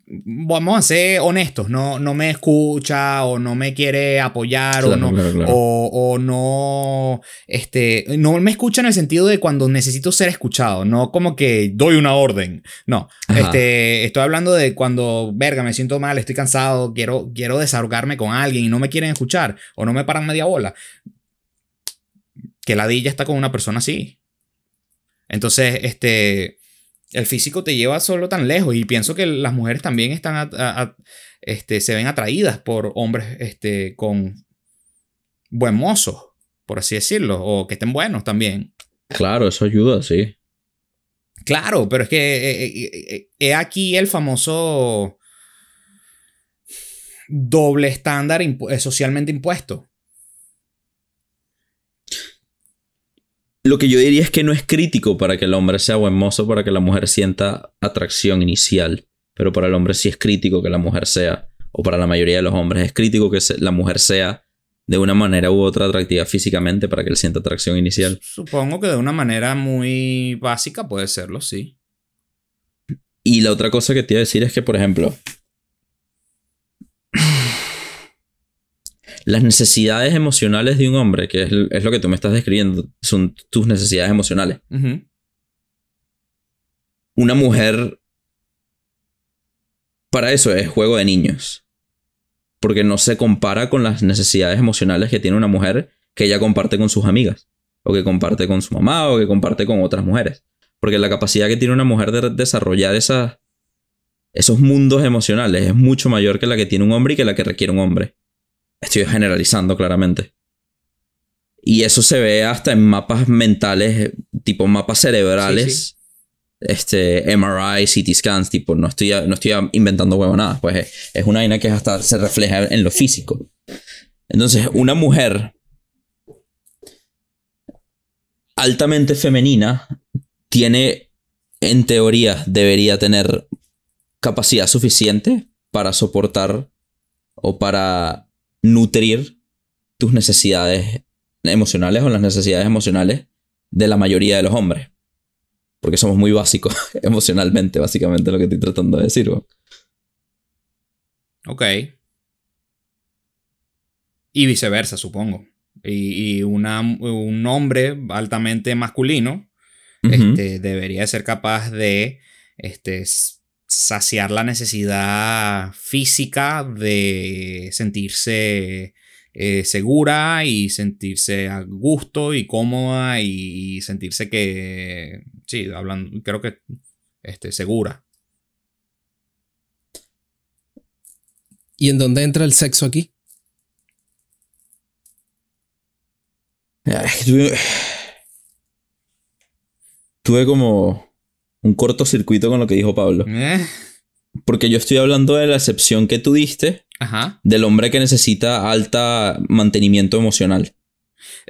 vamos a ser honestos, no, no me escucha o no me quiere apoyar o no, claro, claro. o, o no, este, no me escucha en el sentido de cuando necesito ser escuchado, no como que doy una orden, no, Ajá. este, estoy hablando de cuando, verga, me siento mal, estoy cansado, quiero, quiero desahogarme con alguien y no me quieren escuchar o no me paran media bola. Que la dilla está con una persona así. Entonces, este, el físico te lleva solo tan lejos y pienso que las mujeres también están, a- a- a- este, se ven atraídas por hombres, este, con buen mozo, por así decirlo, o que estén buenos también. Claro, eso ayuda, sí. Claro, pero es que eh, eh, eh, he aquí el famoso doble estándar eh, socialmente impuesto. Lo que yo diría es que no es crítico para que el hombre sea buen mozo, para que la mujer sienta atracción inicial. Pero para el hombre sí es crítico que la mujer sea, o para la mayoría de los hombres, es crítico que la mujer sea de una manera u otra atractiva físicamente para que él sienta atracción inicial. Supongo que de una manera muy básica puede serlo, sí. Y la otra cosa que te iba a decir es que, por ejemplo, las necesidades emocionales de un hombre, que es, es lo que tú me estás describiendo, son tus necesidades emocionales. Una mujer, para eso es juego de niños. Porque no se compara con las necesidades emocionales que tiene una mujer que ella comparte con sus amigas, o que comparte con su mamá, o que comparte con otras mujeres. Porque la capacidad que tiene una mujer de desarrollar esas, esos mundos emocionales es mucho mayor que la que tiene un hombre y que la que requiere un hombre. Estoy generalizando claramente. Y eso se ve hasta en mapas mentales, tipo mapas cerebrales. Sí, Este, MRI, CT scans, tipo, no estoy, no estoy inventando huevonadas, pues es, es una vaina que hasta se refleja en lo físico. Entonces, una mujer altamente femenina tiene, en teoría, debería tener capacidad suficiente para soportar o para nutrir tus necesidades emocionales o las necesidades emocionales de la mayoría de los hombres. Porque somos muy básicos emocionalmente, básicamente lo que estoy tratando de decir. ¿no? Ok. Y viceversa, supongo. Y, y una- un hombre altamente masculino este, debería de ser capaz de este, saciar la necesidad física de sentirse eh, segura y sentirse a gusto y cómoda y, sentirse que, sí, hablando, creo que este, segura. ¿Y en dónde entra el sexo aquí? Tuve como un cortocircuito con lo que dijo Pablo. Eh, Porque yo estoy hablando de la excepción que tú diste Ajá. del hombre que necesita alta mantenimiento emocional.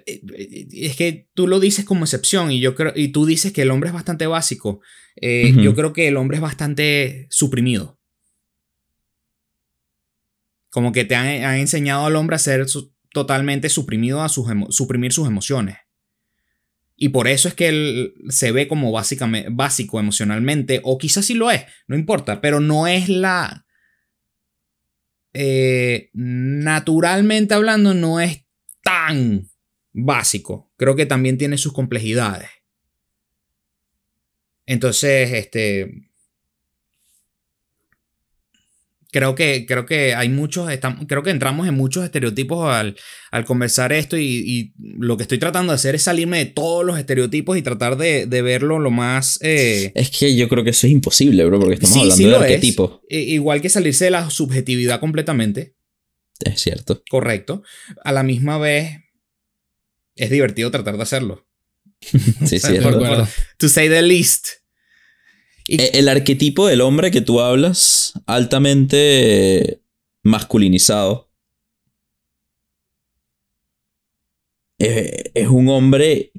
Eh, eh, Es que tú lo dices como excepción y yo creo y tú dices que el hombre es bastante básico. Eh. Yo creo que el hombre es bastante suprimido. Como que te han, han enseñado al hombre a ser su- totalmente suprimido a sus suprimir sus emociones. Y por eso es que él se ve como básicamente, básico emocionalmente, o quizás sí lo es, no importa, pero no es la... eh, naturalmente hablando, no es tan básico. Creo que también tiene sus complejidades. Entonces, este. Creo que, creo que hay muchos, estam- creo que entramos en muchos estereotipos al, al conversar esto y, y lo que estoy tratando de hacer es salirme de todos los estereotipos y tratar de, de verlo lo más... eh, Es que yo creo que eso es imposible, bro, porque estamos Sí, hablando sí de es. arquetipos. igual que salirse de la subjetividad completamente, Es cierto. correcto. A la misma vez, es divertido tratar de hacerlo. Sí, es cierto. acuerdo. To say the least. Y- E- El arquetipo del hombre que tú hablas, altamente masculinizado, eh, es un hombre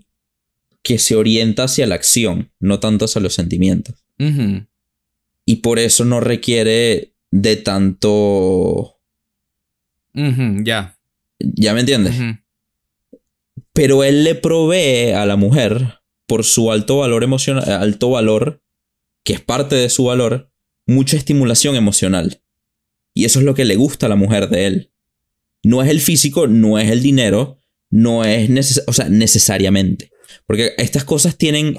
que se orienta hacia la acción, no tanto hacia los sentimientos. Y por eso no requiere de tanto... Ya. ¿Ya me entiendes? Pero él le provee a la mujer, por su alto valor emocional, alto valor, que es parte de su valor, mucha estimulación emocional. Y eso es lo que le gusta a la mujer de él. No es el físico, no es el dinero, no es neces o sea, necesariamente. Porque estas cosas tienen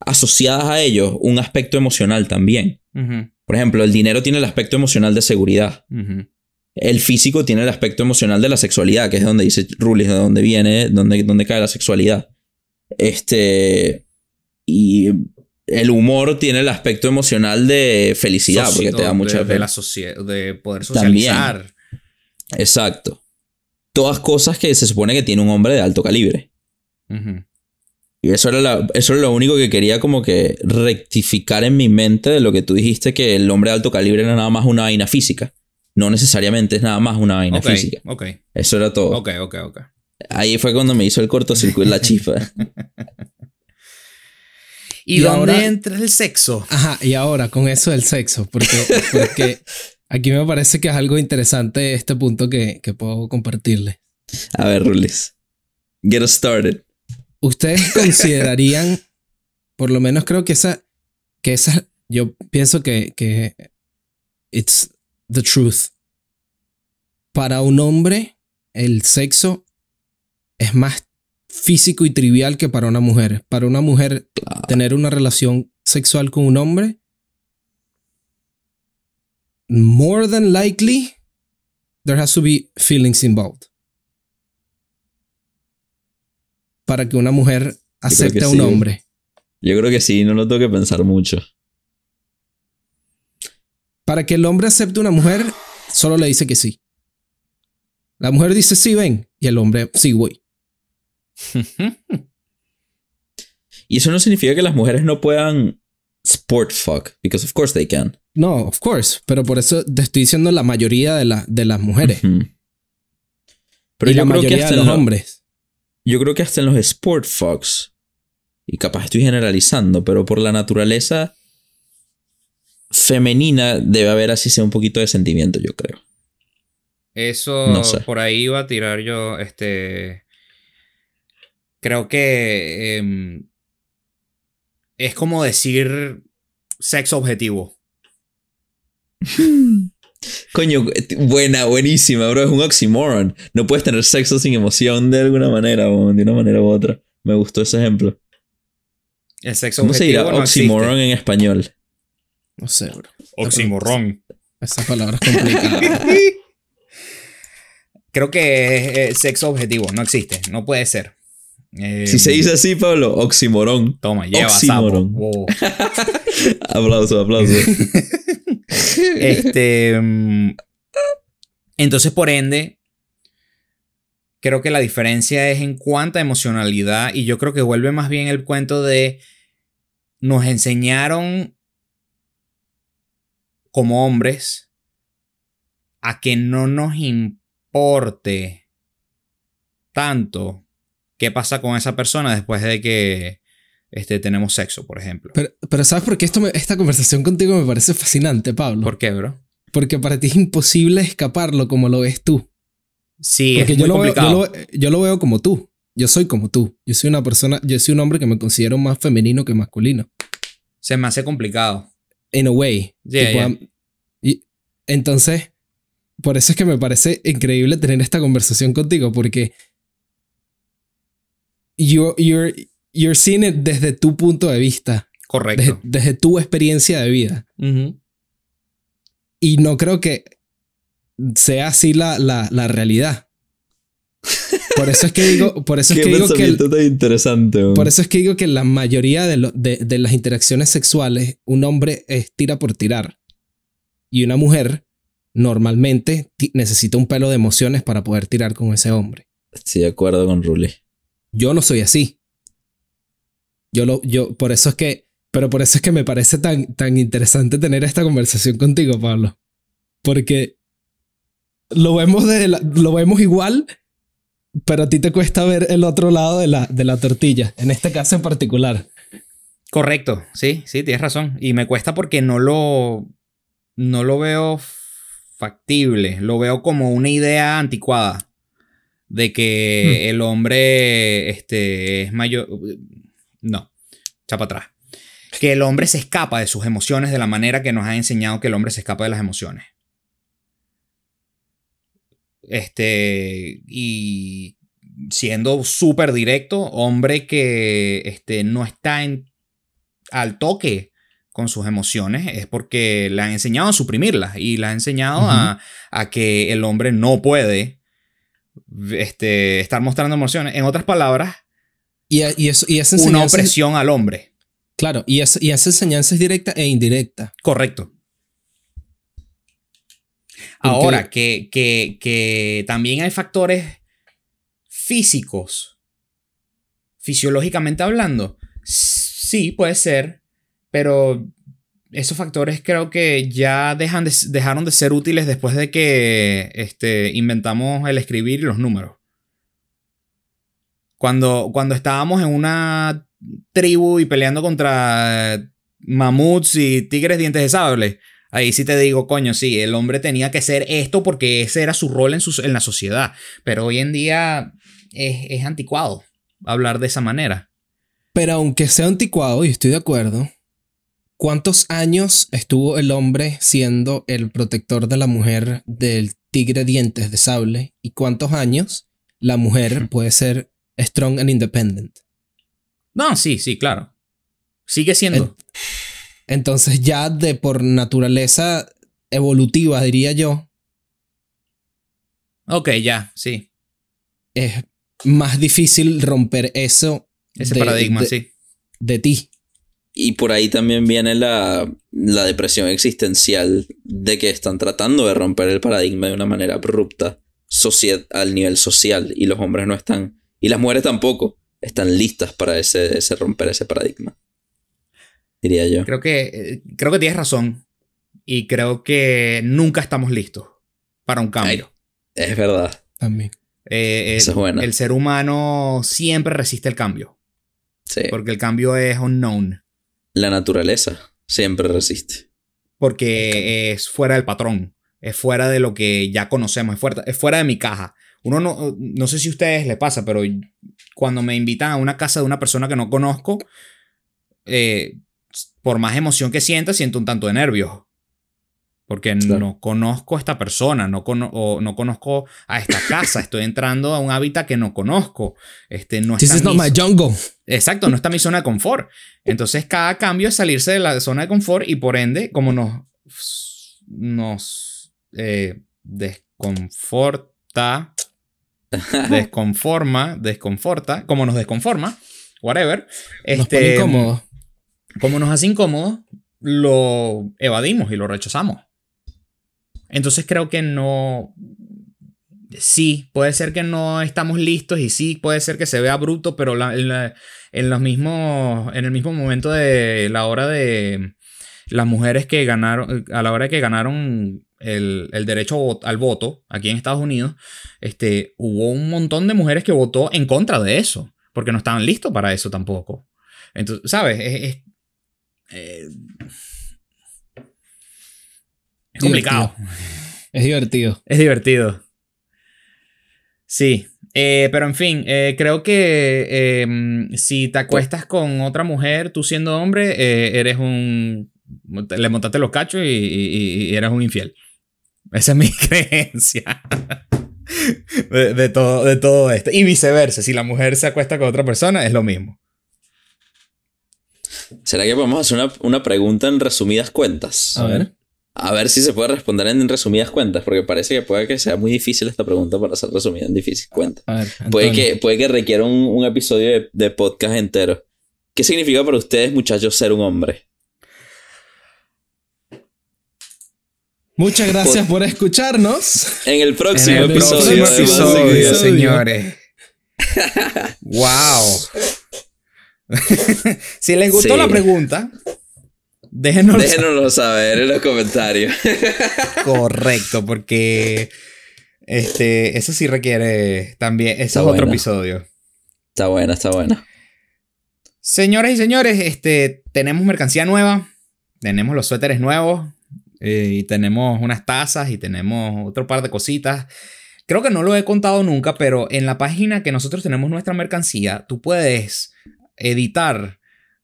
asociadas a ellos un aspecto emocional también. Por ejemplo, el dinero tiene el aspecto emocional de seguridad. El físico tiene el aspecto emocional de la sexualidad, que es donde dice Rulis, de dónde viene, donde, donde cae la sexualidad. Este. Y el humor tiene el aspecto emocional de felicidad, Soci- porque te da mucha de, la de poder También. socializar. Exacto. Todas cosas que se supone que tiene un hombre de alto calibre. Y eso era, la- eso era lo único que quería como que rectificar en mi mente de lo que tú dijiste, que el hombre de alto calibre era nada más una vaina física. No necesariamente es nada más una vaina física. Eso era todo. ok, ok, ok. Ahí fue cuando me hizo el cortocircuito la chispa. ¿Y, Y dónde ahora- entra el sexo? Ajá, y ahora con eso del sexo, porque, porque aquí me parece que es algo interesante este punto que, que puedo compartirle. A ver, Rulis. Get us started. ¿Ustedes considerarían, por lo menos creo que esa, que esa, yo pienso que, que it's the truth. Para un hombre, el sexo es más físico y trivial que para una mujer. Para una mujer, tener una relación sexual con un hombre, more than likely, there has to be feelings involved. Para que una mujer acepte a un sí. hombre. Yo creo que sí, no lo tengo que pensar mucho. Para que el hombre acepte a una mujer, solo le dice que sí. La mujer dice sí, ven. Y el hombre, sí, voy. Y eso no significa que las mujeres no puedan sport fuck, because of course they can. No, of course. Pero por eso te estoy diciendo la mayoría de, la- de las mujeres. Pero y yo la creo que hasta de en los lo- hombres. Yo creo que hasta en los sport fucks, y capaz estoy generalizando, pero por la naturaleza femenina debe haber así sea un poquito de sentimiento, yo creo. Eso No sé. por ahí iba a tirar yo. Este. Creo que. em, es como decir sexo objetivo. Coño, buena, buenísima, bro. Es un oxymoron. No puedes tener sexo sin emoción de alguna manera, o de una manera u otra. Me gustó ese ejemplo. El sexo ¿Cómo se dirá no oxymoron en español? No sé, bro. existe. Oximorrón. Esa palabra es complicada. Creo que es, sexo objetivo. No existe. No puede ser. Em, Si se dice así, Pablo, oxymoron. Toma, lleva sapo. Oxímoron. Wow. Aplauso, aplauso. Este. mm, Entonces, por ende, Creo que la diferencia es en cuánta emocionalidad y yo creo que vuelve más bien el cuento de nos enseñaron como hombres a que no nos importe tanto qué pasa con esa persona después de que este, tenemos sexo, por ejemplo. Pero, pero ¿sabes por qué esto me- esta conversación contigo me parece fascinante, Pablo? ¿Por qué, bro? Porque para ti es imposible escaparlo como lo ves tú. Sí, Porque es yo muy lo, veo, yo, complicado. lo, yo lo veo como tú. Yo soy como tú. Yo soy una persona, yo soy un hombre que me considero más femenino que masculino. Se me hace complicado. In a way. Yeah, Tipo, yeah. y entonces, por eso es que me parece increíble tener esta conversación contigo, porque you're, you're, you're seeing it desde tu punto de vista, Correcto. desde tu experiencia de vida. Ujú. Y no creo que sea así la, la, la realidad. Por eso es que digo, por eso es que digo que el- tan interesante. por eso es que digo que la mayoría de, lo- de, de las interacciones sexuales, un hombre es tira por tirar. Y una mujer normalmente necesita un pelo de emociones para poder tirar con ese hombre. Estoy de acuerdo con Ruli. Yo no soy así. Yo lo, yo, por eso es que, pero por eso es que me parece tan, tan interesante tener esta conversación contigo, Pablo. Porque lo vemos, de lo vemos igual, pero a ti te cuesta ver el otro lado de la, de la tortilla, en este caso en particular. Correcto, sí, sí, tienes razón. Y me cuesta porque no lo, no lo veo factible, lo veo como una idea anticuada de que el hombre este, es mayor... No, chapa atrás. Que el hombre se escapa de sus emociones de la manera que nos ha enseñado que el hombre se escapa de las emociones. Este, y siendo súper directo, hombre que este, no está en, al toque con sus emociones es porque le han enseñado a suprimirlas y le han enseñado a, a que el hombre no puede este, estar mostrando emociones. En otras palabras, Y, y, eso, y esa una es- opresión al hombre. claro, y esa, y esa enseñanza es directa e indirecta. Correcto. Ahora, que, que, que también hay factores físicos, fisiológicamente hablando, sí puede ser, pero esos factores creo que ya dejan de- dejaron de ser útiles después de que este, inventamos el escribir y los números. Cuando, cuando estábamos en una tribu y peleando contra mamuts y tigres dientes de sable, ahí sí te digo, coño, sí, el hombre tenía que ser esto porque ese era su rol en, su- en la sociedad. Pero hoy en día es, es anticuado hablar de esa manera. Pero aunque sea anticuado, y estoy de acuerdo, ¿cuántos años estuvo el hombre siendo el protector de la mujer del tigre dientes de sable? ¿Y cuántos años la mujer puede ser strong and independent? No, sí, sí, claro. Sigue siendo. Entonces ya de por naturaleza evolutiva, diría yo, Ok, ya, sí. es más difícil romper eso Ese de- paradigma, de- sí. de ti. Y por ahí también viene la, la depresión existencial de que están tratando de romper el paradigma de una manera abrupta al nivel social y los hombres no están, y las mujeres tampoco, están listas para ese, ese romper ese paradigma. Diría yo. Creo que, eh, creo que tienes razón. Y creo que nunca estamos listos para un cambio. Es verdad. También. Eh, Eso el, es bueno. el ser humano siempre resiste el cambio. Sí. Porque el cambio es unknown. La naturaleza siempre resiste. Porque es fuera del patrón. Es fuera de lo que ya conocemos. Es fuera, es fuera de mi caja. Uno no, no sé si a ustedes les pasa, pero cuando me invitan a una casa de una persona que no conozco, eh, por más emoción que sienta, siento un tanto de nervios. Porque Claro. no conozco a esta persona, no, cono- o no conozco a esta casa, estoy entrando a un hábitat que no conozco. Este, no This is not my jungle. Exacto, no está mi zona de confort. Entonces, cada cambio es salirse de la zona de confort y por ende, como nos, nos eh, desconforta, desconforma, desconforta, como nos desconforma, whatever, Nos pone este, incómodos. como nos hace incómodos, lo evadimos y lo rechazamos. Entonces creo que no, sí, puede ser que no estamos listos y sí, puede ser que se vea bruto, pero en, los mismos, en el mismo momento de la hora de las mujeres que ganaron, a la hora que ganaron el, derecho al voto aquí en Estados Unidos, este, hubo un montón de mujeres que votó en contra de eso, porque no estaban listos para eso tampoco. Entonces, ¿sabes? Es, eh, complicado. Es divertido. Es divertido. Sí. eh, pero en fin, eh, creo que eh, si te acuestas con otra mujer, tú siendo hombre, eh, eres un... Le montaste los cachos y, y- y eres un infiel. Esa es mi creencia. De, de todo, de todo esto. Y viceversa, si la mujer se acuesta con otra persona, es lo mismo. ¿Será que podemos hacer una, una pregunta en resumidas cuentas? A ver. A ver si se puede responder en resumidas cuentas, porque parece que puede que sea muy difícil esta pregunta para ser resumida en difícil cuentas. A ver. Puede que, puede que requiera un, un episodio de, de podcast entero. ¿Qué significa para ustedes, muchachos, ser un hombre? Muchas gracias por escucharnos. En el próximo En el episodio. próximo episodio, señores. wow. si les gustó Sí. la pregunta, déjenos Déjenoslo saber en los comentarios. correcto, porque este, eso sí requiere también. Está es otro bueno. episodio. está buena, está buena. Señoras y señores, este, tenemos mercancía nueva. Tenemos los suéteres nuevos. eh, y tenemos unas tazas y tenemos otro par de cositas. Creo que no lo he contado nunca, pero en la página que nosotros tenemos nuestra mercancía, tú puedes editar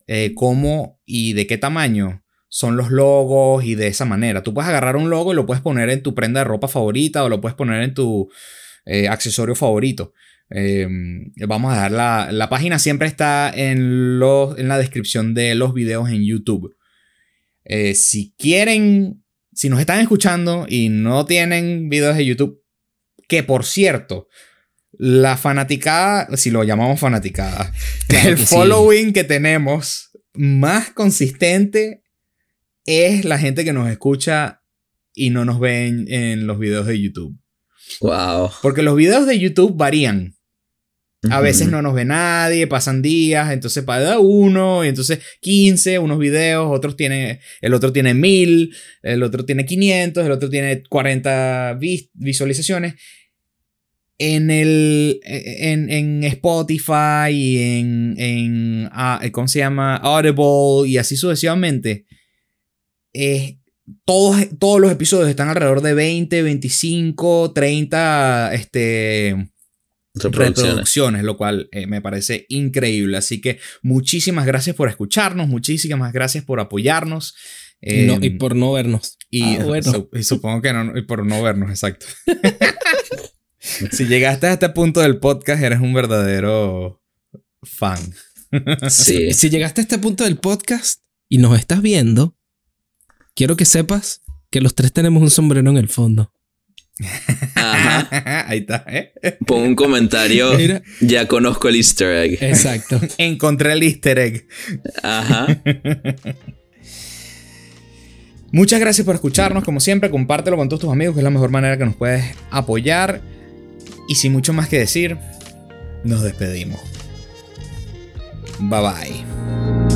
eh, cómo y de qué tamaño son los logos y de esa manera. Tú puedes agarrar un logo y lo puedes poner en tu prenda de ropa favorita o lo puedes poner en tu eh, accesorio favorito. Eh, vamos a dejar la, la página siempre está en, los, en la descripción de los videos en YouTube. Eh, si quieren, si nos están escuchando y no tienen videos de YouTube, que por cierto, la fanaticada, si lo llamamos fanaticada, Claro el que sí. following que tenemos más consistente es la gente que nos escucha y no nos ven en los videos de YouTube. Wow. Porque los videos de YouTube varían. A veces no nos ve nadie, pasan días, entonces para uno, y entonces 15, unos videos, otros tiene, el otro tiene 1000, el otro tiene 500, el otro tiene 40 vis- visualizaciones. En el, en, en Spotify y en, en, ah, ¿cómo se llama? Audible y así sucesivamente. eh, todos, todos los episodios están alrededor de 20, 25, 30, este Reproducciones. reproducciones, lo cual eh, me parece increíble. Así que muchísimas gracias por escucharnos, muchísimas gracias por apoyarnos. Y, no- eh, y por no vernos. y, Ah, bueno. su- y supongo que no, y por no vernos, exacto. si llegaste a este punto del podcast, eres un verdadero fan. Sí. Si llegaste a este punto del podcast y nos estás viendo, quiero que sepas que los tres tenemos un sombrero en el fondo. Ajá. Ahí está, ¿eh? Pon un comentario. Mira. Ya conozco el easter egg. Exacto. Encontré el easter egg. Ajá. Muchas gracias por escucharnos, como siempre, compártelo con todos tus amigos, que es la mejor manera que nos puedes apoyar. Y sin mucho más que decir, nos despedimos. Bye bye.